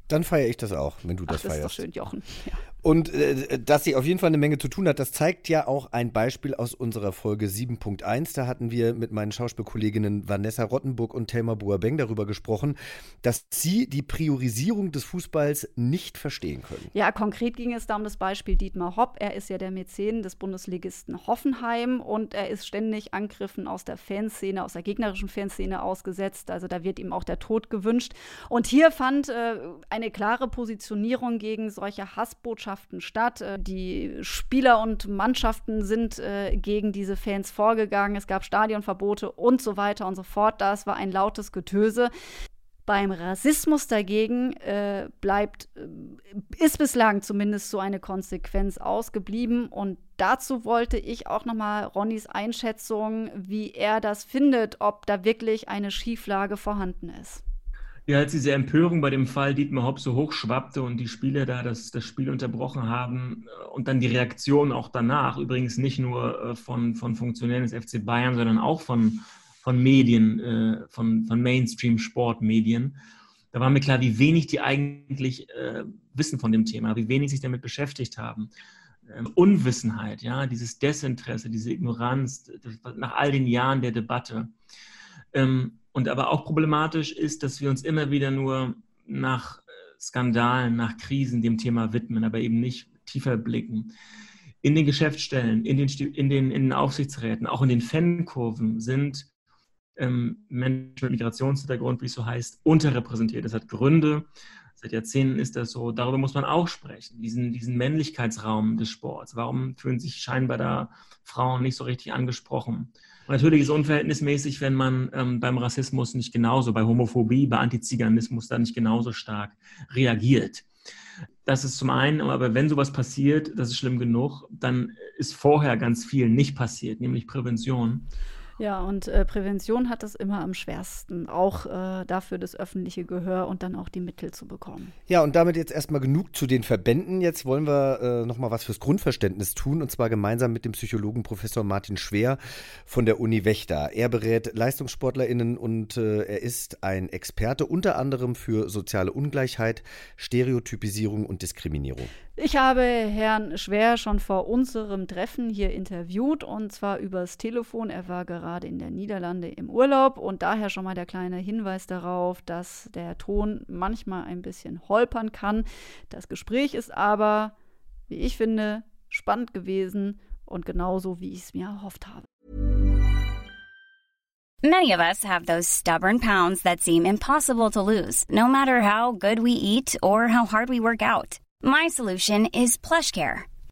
Dann feiere ich das auch, wenn du das, Ach, das feierst. ist doch schön, Jochen. Ja. Und äh, dass sie auf jeden Fall eine Menge zu tun hat, das zeigt ja auch ein Beispiel aus unserer Folge 7.1. Da hatten wir mit meinen Schauspielkolleginnen Vanessa Rottenburg und Thelma Boabeng darüber gesprochen, dass sie die Priorisierung des Fußballs nicht verstehen können. Ja, konkret ging es da um das Beispiel Dietmar Hopp. Er ist ja der Mäzen des Bundesligisten Hoffenheim und er ist ständig Angriffen aus der Fanszene, aus der gegnerischen Fanszene ausgesetzt. Also da wird ihm auch der Tod gewünscht. Und hier fand äh, eine klare Positionierung gegen solche Hassbotschaften statt. Äh, Die Spieler und Mannschaften sind äh, gegen diese Fans vorgegangen. Es gab Stadionverbote und so weiter und so fort. Das war ein lautes Getöse. Beim Rassismus dagegen äh, bleibt, äh, ist bislang zumindest so eine Konsequenz ausgeblieben. Und dazu wollte ich auch nochmal Ronnys Einschätzung, wie er das findet, ob da wirklich eine Schieflage vorhanden ist. Ja, als diese Empörung bei dem Fall Dietmar Hopp so hochschwappte und die Spieler da das, das Spiel unterbrochen haben äh, und dann die Reaktion auch danach, übrigens nicht nur äh, von, von Funktionären des FC Bayern, sondern auch von, von Medien, äh, von, von Mainstream-Sportmedien, da war mir klar, wie wenig die eigentlich wissen von dem Thema, wie wenig sich damit beschäftigt haben. Ähm, Unwissenheit, ja, dieses Desinteresse, diese Ignoranz nach all den Jahren der Debatte. Ähm, und aber auch problematisch ist, dass wir uns immer wieder nur nach Skandalen, nach Krisen dem Thema widmen, aber eben nicht tiefer blicken. In den Geschäftsstellen, in den, in den, in den Aufsichtsräten, auch in den Fankurven sind ähm, Menschen mit Migrationshintergrund, wie es so heißt, unterrepräsentiert. Das hat Gründe. Seit Jahrzehnten ist das so. Darüber muss man auch sprechen, diesen, diesen Männlichkeitsraum des Sports. Warum fühlen sich scheinbar da Frauen nicht so richtig angesprochen? Natürlich ist es unverhältnismäßig, wenn man ähm, beim Rassismus nicht genauso, bei Homophobie, bei Antiziganismus da nicht genauso stark reagiert. Das ist zum einen, aber wenn sowas passiert, das ist schlimm genug, dann ist vorher ganz viel nicht passiert, nämlich Prävention. Ja, und äh, Prävention hat es immer am schwersten, auch äh, dafür das öffentliche Gehör und dann auch die Mittel zu bekommen. Ja, und damit jetzt erstmal genug zu den Verbänden. Jetzt wollen wir äh, nochmal was fürs Grundverständnis tun, und zwar gemeinsam mit dem Psychologen Professor Martin Schwer von der Uni Wächter. Er berät LeistungssportlerInnen und äh, er ist ein Experte unter anderem für soziale Ungleichheit, Stereotypisierung und Diskriminierung. Ich habe Herrn Schwer schon vor unserem Treffen hier interviewt und zwar übers Telefon. Er war gerade in der Niederlande im Urlaub und daher schon mal der kleine Hinweis darauf, dass der Ton manchmal ein bisschen holpern kann. Das Gespräch ist aber, wie ich finde, spannend gewesen und genauso, wie ich es mir erhofft habe. Many of us have those stubborn pounds that seem impossible to lose, no matter how good we eat or how hard we work out. My solution is PlushCare.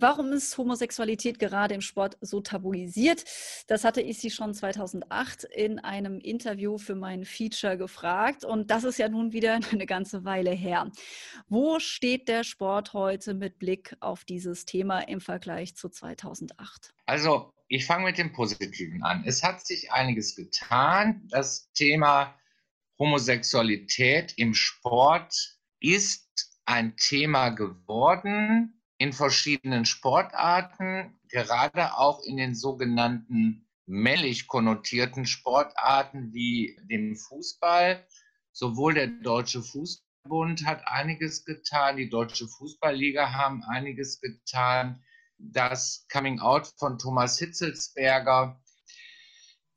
Warum ist Homosexualität gerade im Sport so tabuisiert? Das hatte ich Sie schon 2008 in einem Interview für mein Feature gefragt und das ist ja nun wieder eine ganze Weile her. Wo steht der Sport heute mit Blick auf dieses Thema im Vergleich zu 2008? Also, ich fange mit dem Positiven an. Es hat sich einiges getan. Das Thema Homosexualität im Sport ist ein Thema geworden in verschiedenen Sportarten, gerade auch in den sogenannten männlich konnotierten Sportarten wie dem Fußball. Sowohl der Deutsche Fußballbund hat einiges getan, die Deutsche Fußballliga haben einiges getan. Das Coming Out von Thomas Hitzelsberger.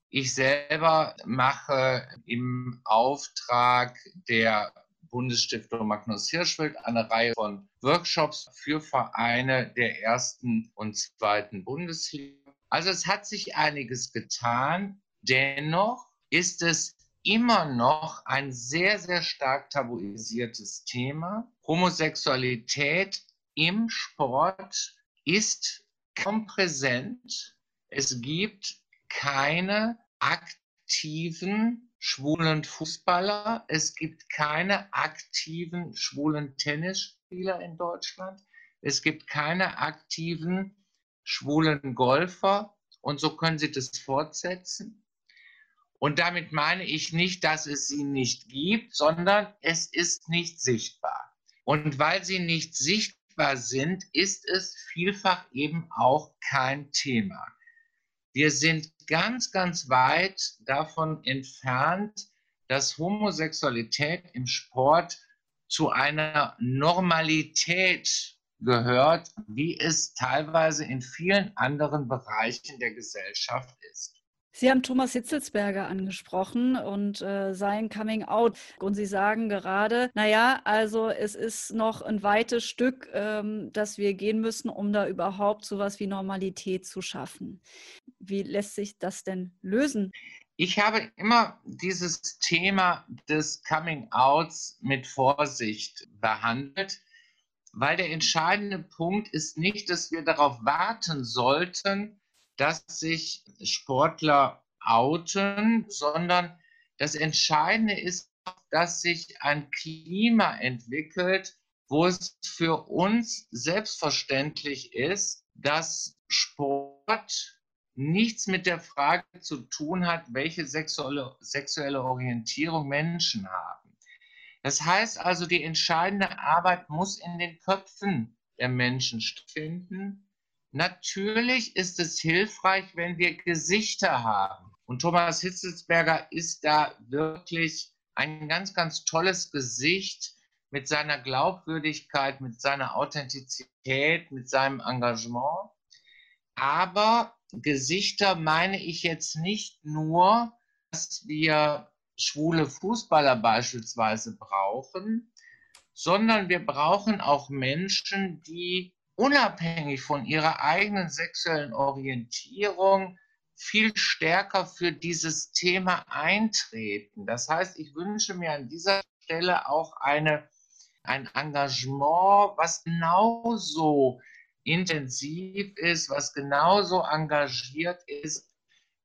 Ich selber mache im Auftrag der Bundesstiftung Magnus Hirschfeld eine Reihe von Workshops für Vereine der ersten und zweiten Bundesliga. Also es hat sich einiges getan. Dennoch ist es immer noch ein sehr, sehr stark tabuisiertes Thema. Homosexualität im Sport ist kaum präsent. Es gibt keine aktiven schwulen Fußballer. Es gibt keine aktiven schwulen Tennisspieler in Deutschland. Es gibt keine aktiven schwulen Golfer. Und so können Sie das fortsetzen. Und damit meine ich nicht, dass es sie nicht gibt, sondern es ist nicht sichtbar. Und weil sie nicht sichtbar sind, ist es vielfach eben auch kein Thema. Wir sind ganz, ganz weit davon entfernt, dass Homosexualität im Sport zu einer Normalität gehört, wie es teilweise in vielen anderen Bereichen der Gesellschaft ist. Sie haben Thomas Hitzelsberger angesprochen und äh, sein Coming Out. Und Sie sagen gerade, naja, also es ist noch ein weites Stück, ähm, das wir gehen müssen, um da überhaupt so etwas wie Normalität zu schaffen. Wie lässt sich das denn lösen? Ich habe immer dieses Thema des Coming Outs mit Vorsicht behandelt, weil der entscheidende Punkt ist nicht, dass wir darauf warten sollten, dass sich Sportler outen, sondern das Entscheidende ist, dass sich ein Klima entwickelt, wo es für uns selbstverständlich ist, dass Sport nichts mit der Frage zu tun hat, welche sexuelle, sexuelle Orientierung Menschen haben. Das heißt also, die entscheidende Arbeit muss in den Köpfen der Menschen stattfinden Natürlich ist es hilfreich, wenn wir Gesichter haben. Und Thomas Hitzelsberger ist da wirklich ein ganz, ganz tolles Gesicht mit seiner Glaubwürdigkeit, mit seiner Authentizität, mit seinem Engagement. Aber Gesichter meine ich jetzt nicht nur, dass wir schwule Fußballer beispielsweise brauchen, sondern wir brauchen auch Menschen, die unabhängig von ihrer eigenen sexuellen Orientierung viel stärker für dieses Thema eintreten. Das heißt, ich wünsche mir an dieser Stelle auch eine, ein Engagement, was genauso intensiv ist, was genauso engagiert ist,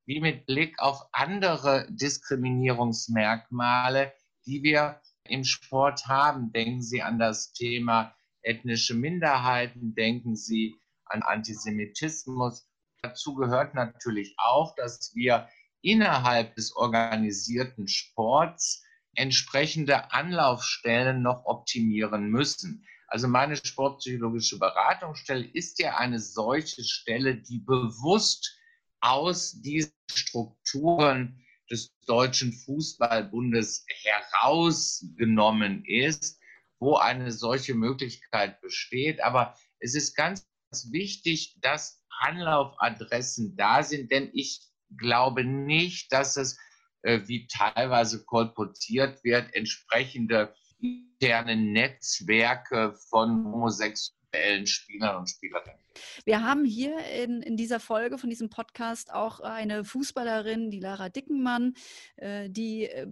wie mit Blick auf andere Diskriminierungsmerkmale, die wir im Sport haben. Denken Sie an das Thema ethnische Minderheiten, denken Sie an Antisemitismus. Dazu gehört natürlich auch, dass wir innerhalb des organisierten Sports entsprechende Anlaufstellen noch optimieren müssen. Also meine sportpsychologische Beratungsstelle ist ja eine solche Stelle, die bewusst aus diesen Strukturen des Deutschen Fußballbundes herausgenommen ist wo eine solche Möglichkeit besteht. Aber es ist ganz wichtig, dass Anlaufadressen da sind, denn ich glaube nicht, dass es, äh, wie teilweise kolportiert wird, entsprechende interne Netzwerke von homosexuellen Spielern und Spielerinnen. Wir haben hier in, in dieser Folge von diesem Podcast auch eine Fußballerin, die Lara Dickenmann, äh, die äh,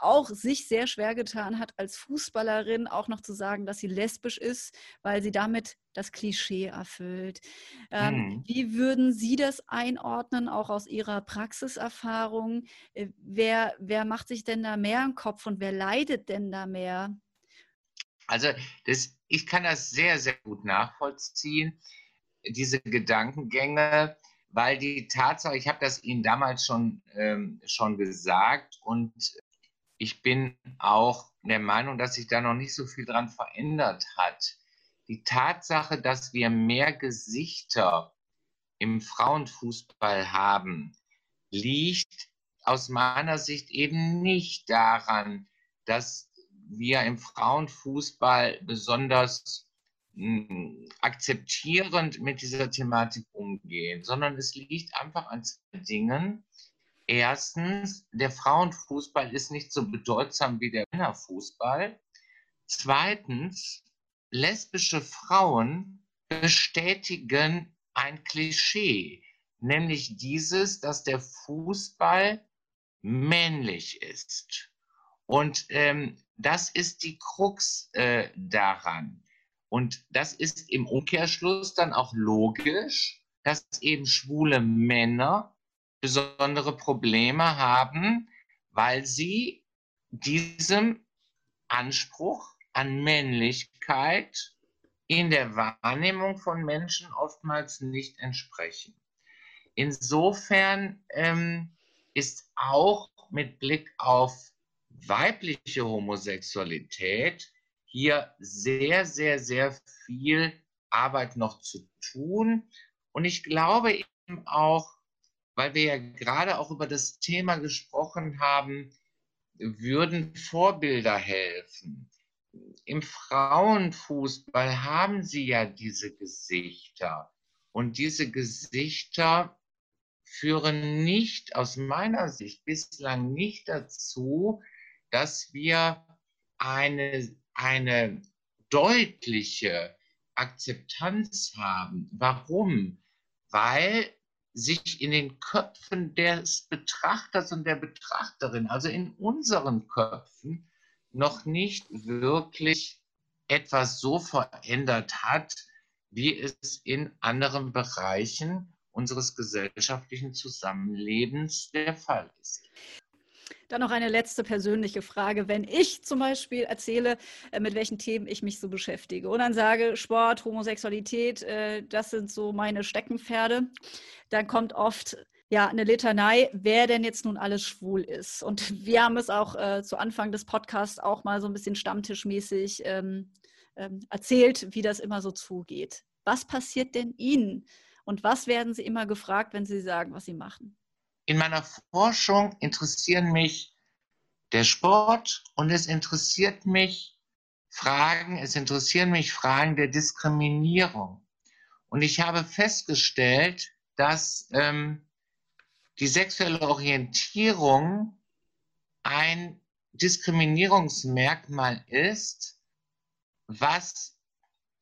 auch sich sehr schwer getan hat, als Fußballerin auch noch zu sagen, dass sie lesbisch ist, weil sie damit das Klischee erfüllt. Ähm, hm. Wie würden Sie das einordnen, auch aus Ihrer Praxiserfahrung? Äh, wer, wer macht sich denn da mehr im Kopf und wer leidet denn da mehr? Also das, ich kann das sehr, sehr gut nachvollziehen, diese Gedankengänge, weil die Tatsache, ich habe das Ihnen damals schon, ähm, schon gesagt und ich bin auch der Meinung, dass sich da noch nicht so viel dran verändert hat. Die Tatsache, dass wir mehr Gesichter im Frauenfußball haben, liegt aus meiner Sicht eben nicht daran, dass wir im Frauenfußball besonders hm, akzeptierend mit dieser Thematik umgehen, sondern es liegt einfach an zwei Dingen. Erstens, der Frauenfußball ist nicht so bedeutsam wie der Männerfußball. Zweitens, lesbische Frauen bestätigen ein Klischee, nämlich dieses, dass der Fußball männlich ist. Und ähm, das ist die Krux äh, daran. Und das ist im Umkehrschluss dann auch logisch, dass eben schwule Männer besondere Probleme haben, weil sie diesem Anspruch an Männlichkeit in der Wahrnehmung von Menschen oftmals nicht entsprechen. Insofern ähm, ist auch mit Blick auf weibliche Homosexualität hier sehr, sehr, sehr viel Arbeit noch zu tun. Und ich glaube eben auch, weil wir ja gerade auch über das Thema gesprochen haben, würden Vorbilder helfen. Im Frauenfußball haben sie ja diese Gesichter. Und diese Gesichter führen nicht, aus meiner Sicht, bislang nicht dazu, dass wir eine, eine deutliche Akzeptanz haben. Warum? Weil sich in den Köpfen des Betrachters und der Betrachterin, also in unseren Köpfen, noch nicht wirklich etwas so verändert hat, wie es in anderen Bereichen unseres gesellschaftlichen Zusammenlebens der Fall ist. Dann noch eine letzte persönliche Frage. Wenn ich zum Beispiel erzähle, äh, mit welchen Themen ich mich so beschäftige und dann sage, Sport, Homosexualität, äh, das sind so meine Steckenpferde, dann kommt oft ja, eine Litanei, wer denn jetzt nun alles schwul ist. Und wir haben es auch äh, zu Anfang des Podcasts auch mal so ein bisschen stammtischmäßig ähm, ähm, erzählt, wie das immer so zugeht. Was passiert denn Ihnen? Und was werden Sie immer gefragt, wenn Sie sagen, was Sie machen? In meiner Forschung interessieren mich der Sport und es interessiert mich Fragen, es interessieren mich Fragen der Diskriminierung. Und ich habe festgestellt, dass ähm, die sexuelle Orientierung ein Diskriminierungsmerkmal ist, was,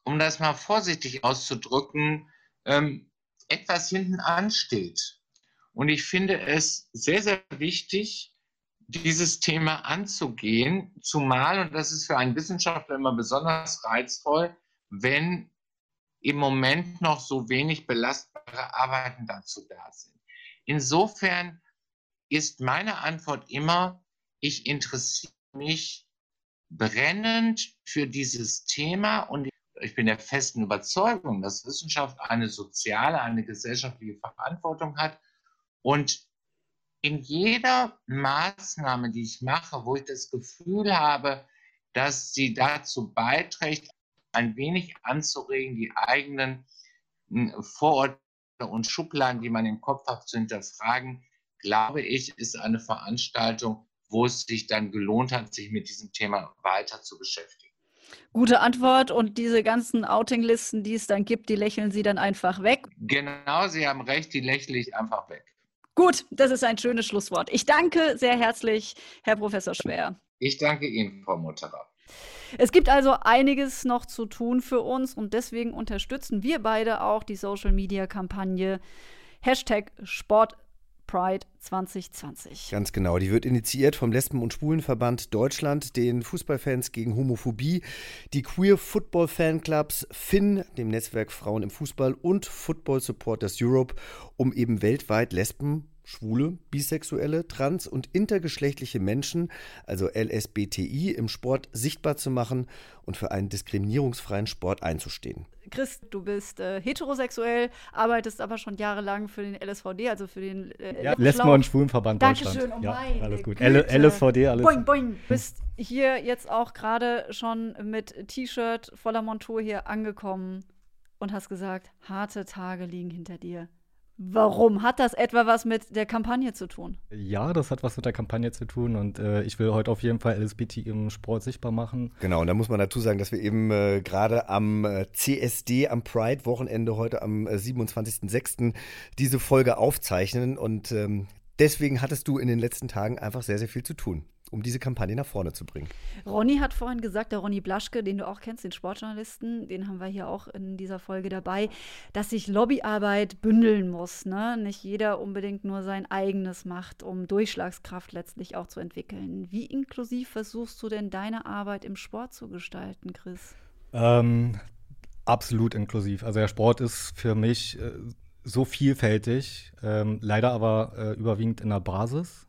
um das mal vorsichtig auszudrücken, ähm, etwas hinten ansteht. Und ich finde es sehr, sehr wichtig, dieses Thema anzugehen, zumal, und das ist für einen Wissenschaftler immer besonders reizvoll, wenn im Moment noch so wenig belastbare Arbeiten dazu da sind. Insofern ist meine Antwort immer, ich interessiere mich brennend für dieses Thema und ich bin der festen Überzeugung, dass Wissenschaft eine soziale, eine gesellschaftliche Verantwortung hat und in jeder Maßnahme, die ich mache, wo ich das Gefühl habe, dass sie dazu beiträgt, ein wenig anzuregen, die eigenen hm, Vorurteile und Schubladen, die man im Kopf hat, zu hinterfragen, glaube ich, ist eine Veranstaltung, wo es sich dann gelohnt hat, sich mit diesem Thema weiter zu beschäftigen. Gute Antwort. Und diese ganzen Outing-Listen, die es dann gibt, die lächeln Sie dann einfach weg. Genau, Sie haben recht, die lächle ich einfach weg. Gut, das ist ein schönes Schlusswort. Ich danke sehr herzlich, Herr Professor Schwer. Ich danke Ihnen, Frau Mutterer. Es gibt also einiges noch zu tun für uns und deswegen unterstützen wir beide auch die Social-Media-Kampagne Hashtag Sport Pride 2020. Ganz genau. Die wird initiiert vom Lesben- und Schwulenverband Deutschland, den Fußballfans gegen Homophobie, die Queer Football Fanclubs, FIN, dem Netzwerk Frauen im Fußball und Football Supporters Europe, um eben weltweit Lesben, schwule, bisexuelle, trans- und intergeschlechtliche Menschen, also LSBTI, im Sport sichtbar zu machen und für einen diskriminierungsfreien Sport einzustehen. Chris, du bist äh, heterosexuell, arbeitest aber schon jahrelang für den LSVD, also für den äh, ja, Lesben- und Schwulenverband Deutschland. Dankeschön, oh ja, alles gut. Güte. LSVD, alles. Boing, boing. Du bist hier jetzt auch gerade schon mit T-Shirt voller Montur hier angekommen und hast gesagt, harte Tage liegen hinter dir. Warum? Hat das etwa was mit der Kampagne zu tun? Ja, das hat was mit der Kampagne zu tun und äh, ich will heute auf jeden Fall LSBT im Sport sichtbar machen. Genau, und da muss man dazu sagen, dass wir eben äh, gerade am äh, CSD, am Pride-Wochenende, heute am 27.06. Äh, diese Folge aufzeichnen und ähm, deswegen hattest du in den letzten Tagen einfach sehr, sehr viel zu tun. Um diese Kampagne nach vorne zu bringen. Ronny hat vorhin gesagt, der Ronny Blaschke, den du auch kennst, den Sportjournalisten, den haben wir hier auch in dieser Folge dabei, dass sich Lobbyarbeit bündeln muss. Ne? Nicht jeder unbedingt nur sein eigenes macht, um Durchschlagskraft letztlich auch zu entwickeln. Wie inklusiv versuchst du denn deine Arbeit im Sport zu gestalten, Chris? Ähm, absolut inklusiv. Also der Sport ist für mich äh, so vielfältig, ähm, leider aber äh, überwiegend in der Basis.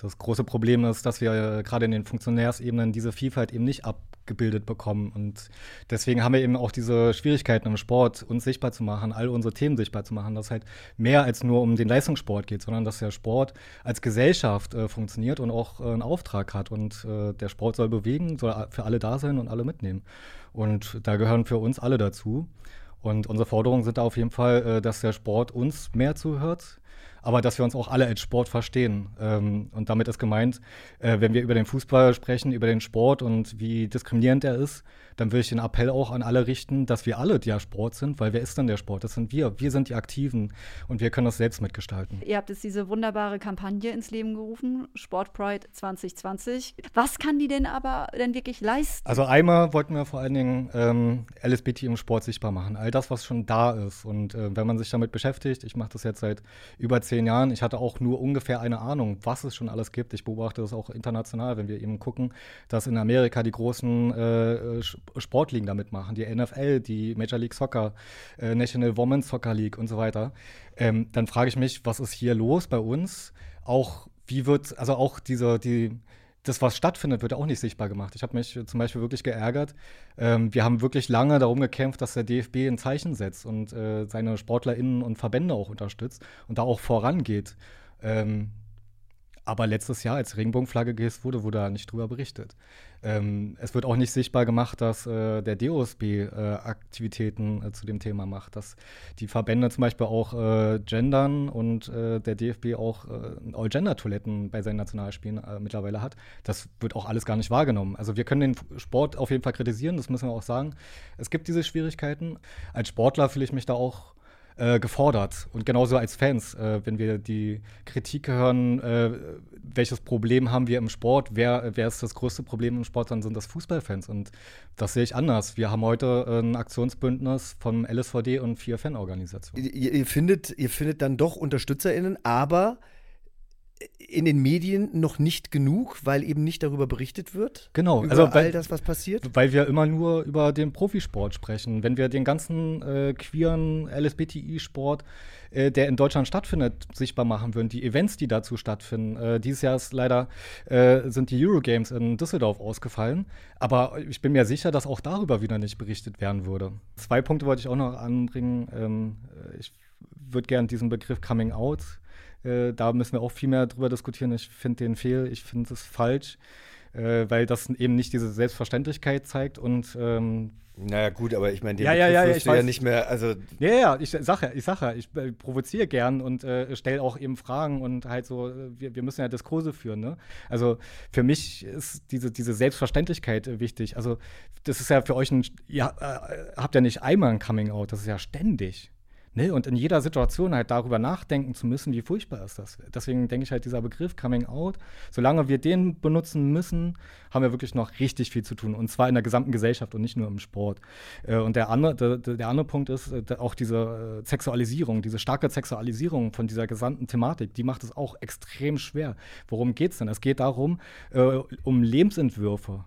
Das große Problem ist, dass wir äh, gerade in den Funktionärsebenen diese Vielfalt eben nicht abgebildet bekommen. Und deswegen haben wir eben auch diese Schwierigkeiten im Sport, uns sichtbar zu machen, all unsere Themen sichtbar zu machen, dass halt mehr als nur um den Leistungssport geht, sondern dass der Sport als Gesellschaft äh, funktioniert und auch äh, einen Auftrag hat. Und äh, der Sport soll bewegen, soll für alle da sein und alle mitnehmen. Und da gehören für uns alle dazu. Und unsere Forderungen sind da auf jeden Fall, äh, dass der Sport uns mehr zuhört, aber dass wir uns auch alle als Sport verstehen. Ähm, und damit ist gemeint, äh, wenn wir über den Fußball sprechen, über den Sport und wie diskriminierend er ist, dann will ich den Appell auch an alle richten, dass wir alle der Sport sind, weil wer ist denn der Sport? Das sind wir. Wir sind die Aktiven und wir können das selbst mitgestalten. Ihr habt jetzt diese wunderbare Kampagne ins Leben gerufen, Sport Pride 2020. Was kann die denn aber denn wirklich leisten? Also einmal wollten wir vor allen Dingen ähm, LSBT im Sport sichtbar machen. All das, was schon da ist. Und äh, wenn man sich damit beschäftigt, ich mache das jetzt seit über zehn Jahren, ich hatte auch nur ungefähr eine Ahnung, was es schon alles gibt. Ich beobachte das auch international, wenn wir eben gucken, dass in Amerika die großen äh, Sportligen damit machen, die NFL, die Major League Soccer, äh, National Women's Soccer League und so weiter, ähm, dann frage ich mich, was ist hier los bei uns? Auch wie wird, also auch diese, die, das, was stattfindet, wird auch nicht sichtbar gemacht. Ich habe mich zum Beispiel wirklich geärgert. Ähm, wir haben wirklich lange darum gekämpft, dass der DFB ein Zeichen setzt und äh, seine SportlerInnen und Verbände auch unterstützt und da auch vorangeht. Ähm, aber letztes Jahr, als Regenbogenflagge gehisst wurde, wurde da nicht drüber berichtet. Ähm, es wird auch nicht sichtbar gemacht, dass äh, der DOSB äh, Aktivitäten äh, zu dem Thema macht, dass die Verbände zum Beispiel auch äh, gendern und äh, der DFB auch äh, All-Gender-Toiletten bei seinen Nationalspielen mittlerweile hat. Das wird auch alles gar nicht wahrgenommen. Also wir können den Sport auf jeden Fall kritisieren, das müssen wir auch sagen. Es gibt diese Schwierigkeiten. Als Sportler fühle ich mich da auch gefordert. Und genauso als Fans, äh, wenn wir die Kritik hören, äh, welches Problem haben wir im Sport, wer, wer ist das größte Problem im Sport, dann sind das Fußballfans. Und das sehe ich anders. Wir haben heute ein Aktionsbündnis vom LSVD und vier Fanorganisationen. Ihr, ihr, findet, ihr findet dann doch UnterstützerInnen, aber in den Medien noch nicht genug, weil eben nicht darüber berichtet wird? Genau, über also weil, all das, was passiert? Weil wir immer nur über den Profisport sprechen. Wenn wir den ganzen äh, queeren LSBTI-Sport, äh, der in Deutschland stattfindet, sichtbar machen würden, die Events, die dazu stattfinden. Äh, dieses Jahr ist leider äh, sind die Eurogames in Düsseldorf ausgefallen, aber ich bin mir sicher, dass auch darüber wieder nicht berichtet werden würde. Zwei Punkte wollte ich auch noch anbringen. Ähm, ich würde gerne diesen Begriff Coming Out äh, da müssen wir auch viel mehr drüber diskutieren. Ich finde den fehl, ich finde es falsch, äh, weil das eben nicht diese Selbstverständlichkeit zeigt und ähm, naja, gut, aber ich meine, den ja, ja, ja, du ja nicht mehr, also. Ja, ja, ich sage ja, ich sage ja, ich äh, provoziere gern und äh, stelle auch eben Fragen und halt so, äh, wir, wir müssen ja Diskurse führen, ne? Also für mich ist diese, diese Selbstverständlichkeit äh, wichtig. Also, das ist ja für euch ein, ihr habt ja nicht einmal ein Coming Out, das ist ja ständig. Ne? Und in jeder Situation halt darüber nachdenken zu müssen, wie furchtbar ist das. Deswegen denke ich halt, dieser Begriff Coming Out, solange wir den benutzen müssen, haben wir wirklich noch richtig viel zu tun. Und zwar in der gesamten Gesellschaft und nicht nur im Sport. Äh, und der andere, der, der andere Punkt ist äh, auch diese äh, Sexualisierung, diese starke Sexualisierung von dieser gesamten Thematik, die macht es auch extrem schwer. Worum geht es denn? Es geht darum, um Lebensentwürfe.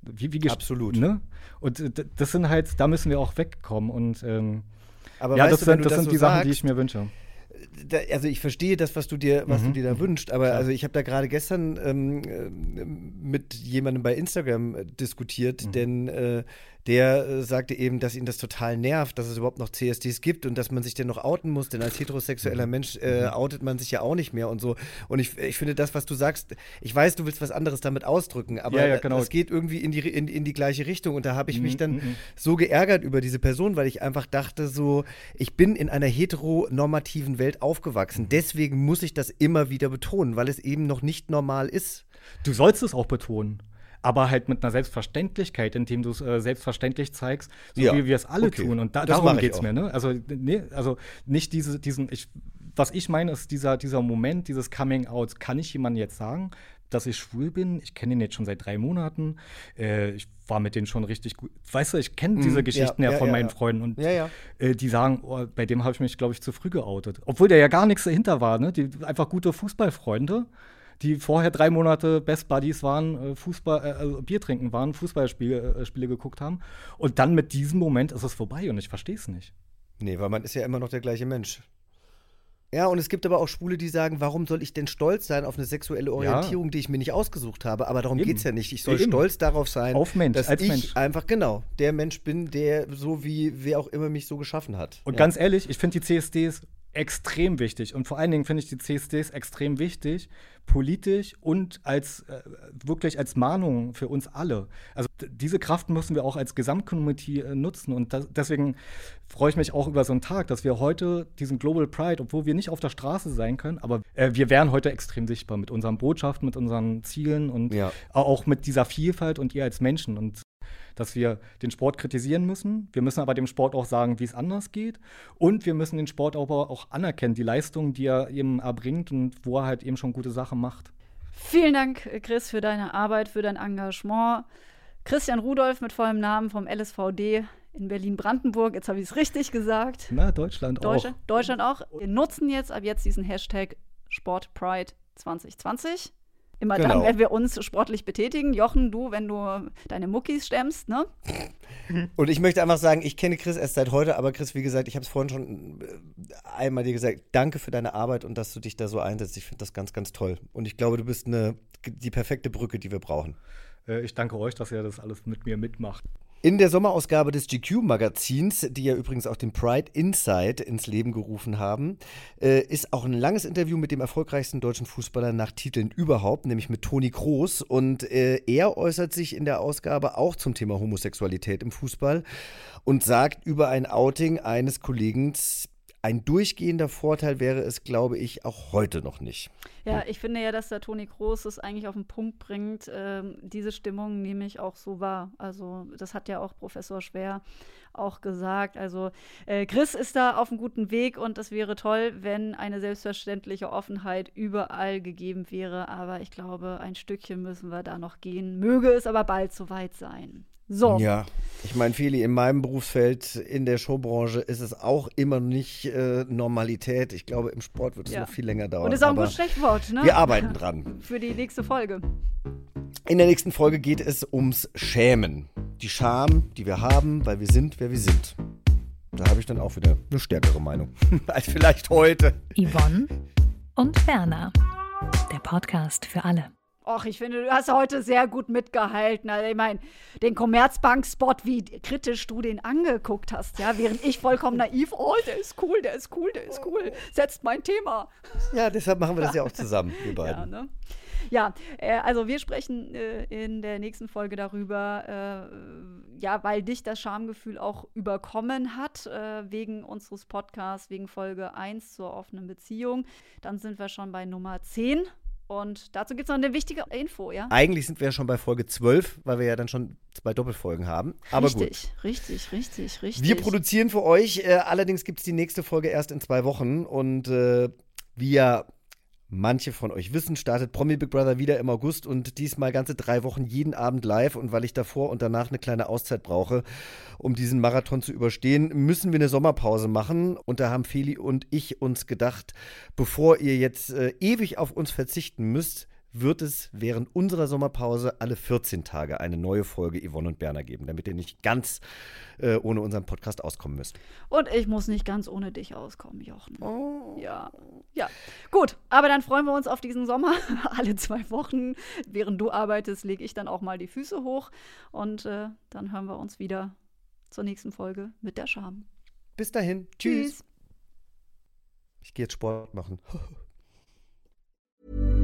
Wie, wie Absolut. Ne? Und das sind halt, da müssen wir auch wegkommen. Und ähm, aber ja, das du, sind, das das sind so die sagst, Sachen, die ich mir wünsche. Da, also ich verstehe das, was du dir, was Mhm. du dir da wünschst, aber Klar. also ich habe da gerade gestern ähm, äh, mit jemandem bei Instagram äh, diskutiert, Mhm. denn äh, der äh, sagte eben, dass ihn das total nervt, dass es überhaupt noch CSDs gibt und dass man sich denn noch outen muss, denn als Mhm. heterosexueller Mensch äh, outet man sich ja auch nicht mehr und so. Und ich, ich finde das, was du sagst, ich weiß, du willst was anderes damit ausdrücken, aber Ja, ja, genau. es geht irgendwie in die, in, in die gleiche Richtung und da habe ich mich Mhm, dann mhm. so geärgert über diese Person, weil ich einfach dachte so, ich bin in einer heteronormativen Welt Mhm. aufgewachsen. Deswegen muss ich das immer wieder betonen, weil es eben noch nicht normal ist. Du sollst es auch betonen. Aber halt mit einer Selbstverständlichkeit, indem du es äh, selbstverständlich zeigst, so Ja, wie wir es alle okay. tun. Und da, darum geht es mir. Ne? Also, nee, also nicht diese, diesen, ich, was ich meine, ist dieser, dieser Moment, dieses Coming Out. Kann ich jemandem jetzt sagen, dass ich schwul bin. Ich kenne ihn jetzt schon seit drei Monaten. Äh, ich war mit denen schon richtig gut. Weißt du, ich kenne diese Mhm, Geschichten ja, ja, ja, von ja, meinen. Freunden und. Äh, die sagen, oh, bei dem habe ich mich, glaube ich, zu früh geoutet. Obwohl der ja gar nichts dahinter war, ne? Die einfach gute Fußballfreunde, die vorher drei Monate Best Buddies waren, äh, Fußball, äh, also Bier trinken waren, Fußballspiele äh, Spiele geguckt haben. Und dann mit diesem Moment ist es vorbei und ich verstehe es nicht. Nee, weil man ist ja immer noch der gleiche Mensch. Ja, und es gibt aber auch Schwule, die sagen, warum soll ich denn stolz sein auf eine sexuelle Orientierung, die ich mir nicht ausgesucht habe? Aber darum geht es ja nicht. Ich soll Eben. stolz darauf sein, Mensch, dass ich Mensch. einfach genau der Mensch bin, der so wie wer auch immer mich so geschaffen hat. Und ja. ganz ehrlich, ich finde die CSDs extrem wichtig. Und vor allen Dingen finde ich die CSDs extrem wichtig, politisch und als äh, wirklich als Mahnung für uns alle. Also diese Kraft müssen wir auch als Gesamtcommunity äh, nutzen. Und das, deswegen freue ich mich auch über so einen Tag, dass wir heute diesen Global Pride, obwohl wir nicht auf der Straße sein können, aber äh, wir wären heute extrem sichtbar mit unseren Botschaften, mit unseren Zielen und Ja. auch mit dieser Vielfalt und ihr als Menschen. Und dass wir den Sport kritisieren müssen. Wir müssen aber dem Sport auch sagen, wie es anders geht. Und wir müssen den Sport aber auch anerkennen, die Leistungen, die er eben erbringt und wo er halt eben schon gute Sachen macht. Vielen Dank, Chris, für deine Arbeit, für dein Engagement. Christian Rudolf mit vollem Namen vom LSVD in Berlin-Brandenburg. Jetzt habe ich es richtig gesagt. Na, Deutschland, Deutschland auch. Deutschland auch. Wir nutzen jetzt ab jetzt diesen Hashtag SportPride2020. Immer genau. dann, wenn wir uns sportlich betätigen. Jochen, du, wenn du deine Muckis stemmst, ne? Und ich möchte einfach sagen, ich kenne Chris erst seit heute, aber Chris, wie gesagt, ich habe es vorhin schon äh, einmal dir gesagt, danke für deine Arbeit und dass du dich da so einsetzt. Ich finde das ganz, ganz toll. Und ich glaube, du bist eine, die perfekte Brücke, die wir brauchen. Äh, ich danke euch, dass ihr das alles mit mir mitmacht. In der Sommerausgabe des GQ-Magazins, die ja übrigens auch den Pride Inside ins Leben gerufen haben, äh, ist auch ein langes Interview mit dem erfolgreichsten deutschen Fußballer nach Titeln überhaupt, nämlich mit Toni Kroos. Und äh, er äußert sich in der Ausgabe auch zum Thema Homosexualität im Fußball und sagt über ein Outing eines Kollegen, ein durchgehender Vorteil wäre es, glaube ich, auch heute noch nicht. Ja, ich finde ja, dass der Toni Kroos es eigentlich auf den Punkt bringt. Ähm, diese Stimmung nehme ich auch so wahr. Also, das hat ja auch Professor Schwer auch gesagt. Also, äh, Chris ist da auf einem guten Weg und es wäre toll, wenn eine selbstverständliche Offenheit überall gegeben wäre. Aber ich glaube, ein Stückchen müssen wir da noch gehen. Möge es aber bald soweit sein. So. Ja, ich meine, Feli, in meinem Berufsfeld, in der Showbranche, ist es auch immer nicht äh, Normalität. Ich glaube, im Sport wird es Ja. noch viel länger dauern. Und ist auch ein gutes Stichwort, ne? Wir arbeiten dran. Für die nächste Folge. In der nächsten Folge geht es ums Schämen. Die Scham, die wir haben, weil wir sind, wer wir sind. Da habe ich dann auch wieder eine stärkere Meinung als vielleicht heute. Yvonne und Werner. Der Podcast für alle. Och, ich finde, du hast heute sehr gut mitgehalten. Also, ich meine, den Commerzbank-Spot, wie kritisch du den angeguckt hast, ja, während ich vollkommen naiv, oh, der ist cool, der ist cool, der ist cool, setzt mein Thema. Ja, deshalb machen wir das ja auch zusammen, wir beiden. Ja, ne? Ja, äh, also wir sprechen äh, in der nächsten Folge darüber, äh, ja, weil dich das Schamgefühl auch überkommen hat, äh, wegen unseres Podcasts, wegen Folge 1 zur offenen Beziehung. Dann sind wir schon bei Nummer 10. Und dazu gibt es noch eine wichtige Info, ja? Eigentlich sind wir ja schon bei Folge 12, weil wir ja dann schon zwei Doppelfolgen haben. Aber gut. richtig, richtig, richtig, richtig. Wir produzieren für euch, äh, allerdings gibt es die nächste Folge erst in zwei Wochen und äh, ja manche von euch wissen, startet Promi Big Brother wieder im August und diesmal ganze drei Wochen jeden Abend live. Und weil ich davor und danach eine kleine Auszeit brauche, um diesen Marathon zu überstehen, müssen wir eine Sommerpause machen. Und da haben Feli und ich uns gedacht, bevor ihr jetzt äh, ewig auf uns verzichten müsst, wird es während unserer Sommerpause alle 14 Tage eine neue Folge Yvonne und Berner geben, damit ihr nicht ganz äh, ohne unseren Podcast auskommen müsst. Und ich muss nicht ganz ohne dich auskommen, Jochen. Ja. Ja. Gut, aber dann freuen wir uns auf diesen Sommer. Alle zwei Wochen. Während du arbeitest, lege ich dann auch mal die Füße hoch. Und äh, dann hören wir uns wieder zur nächsten Folge mit der Scham. Bis dahin. Tschüss. Ich gehe jetzt Sport machen.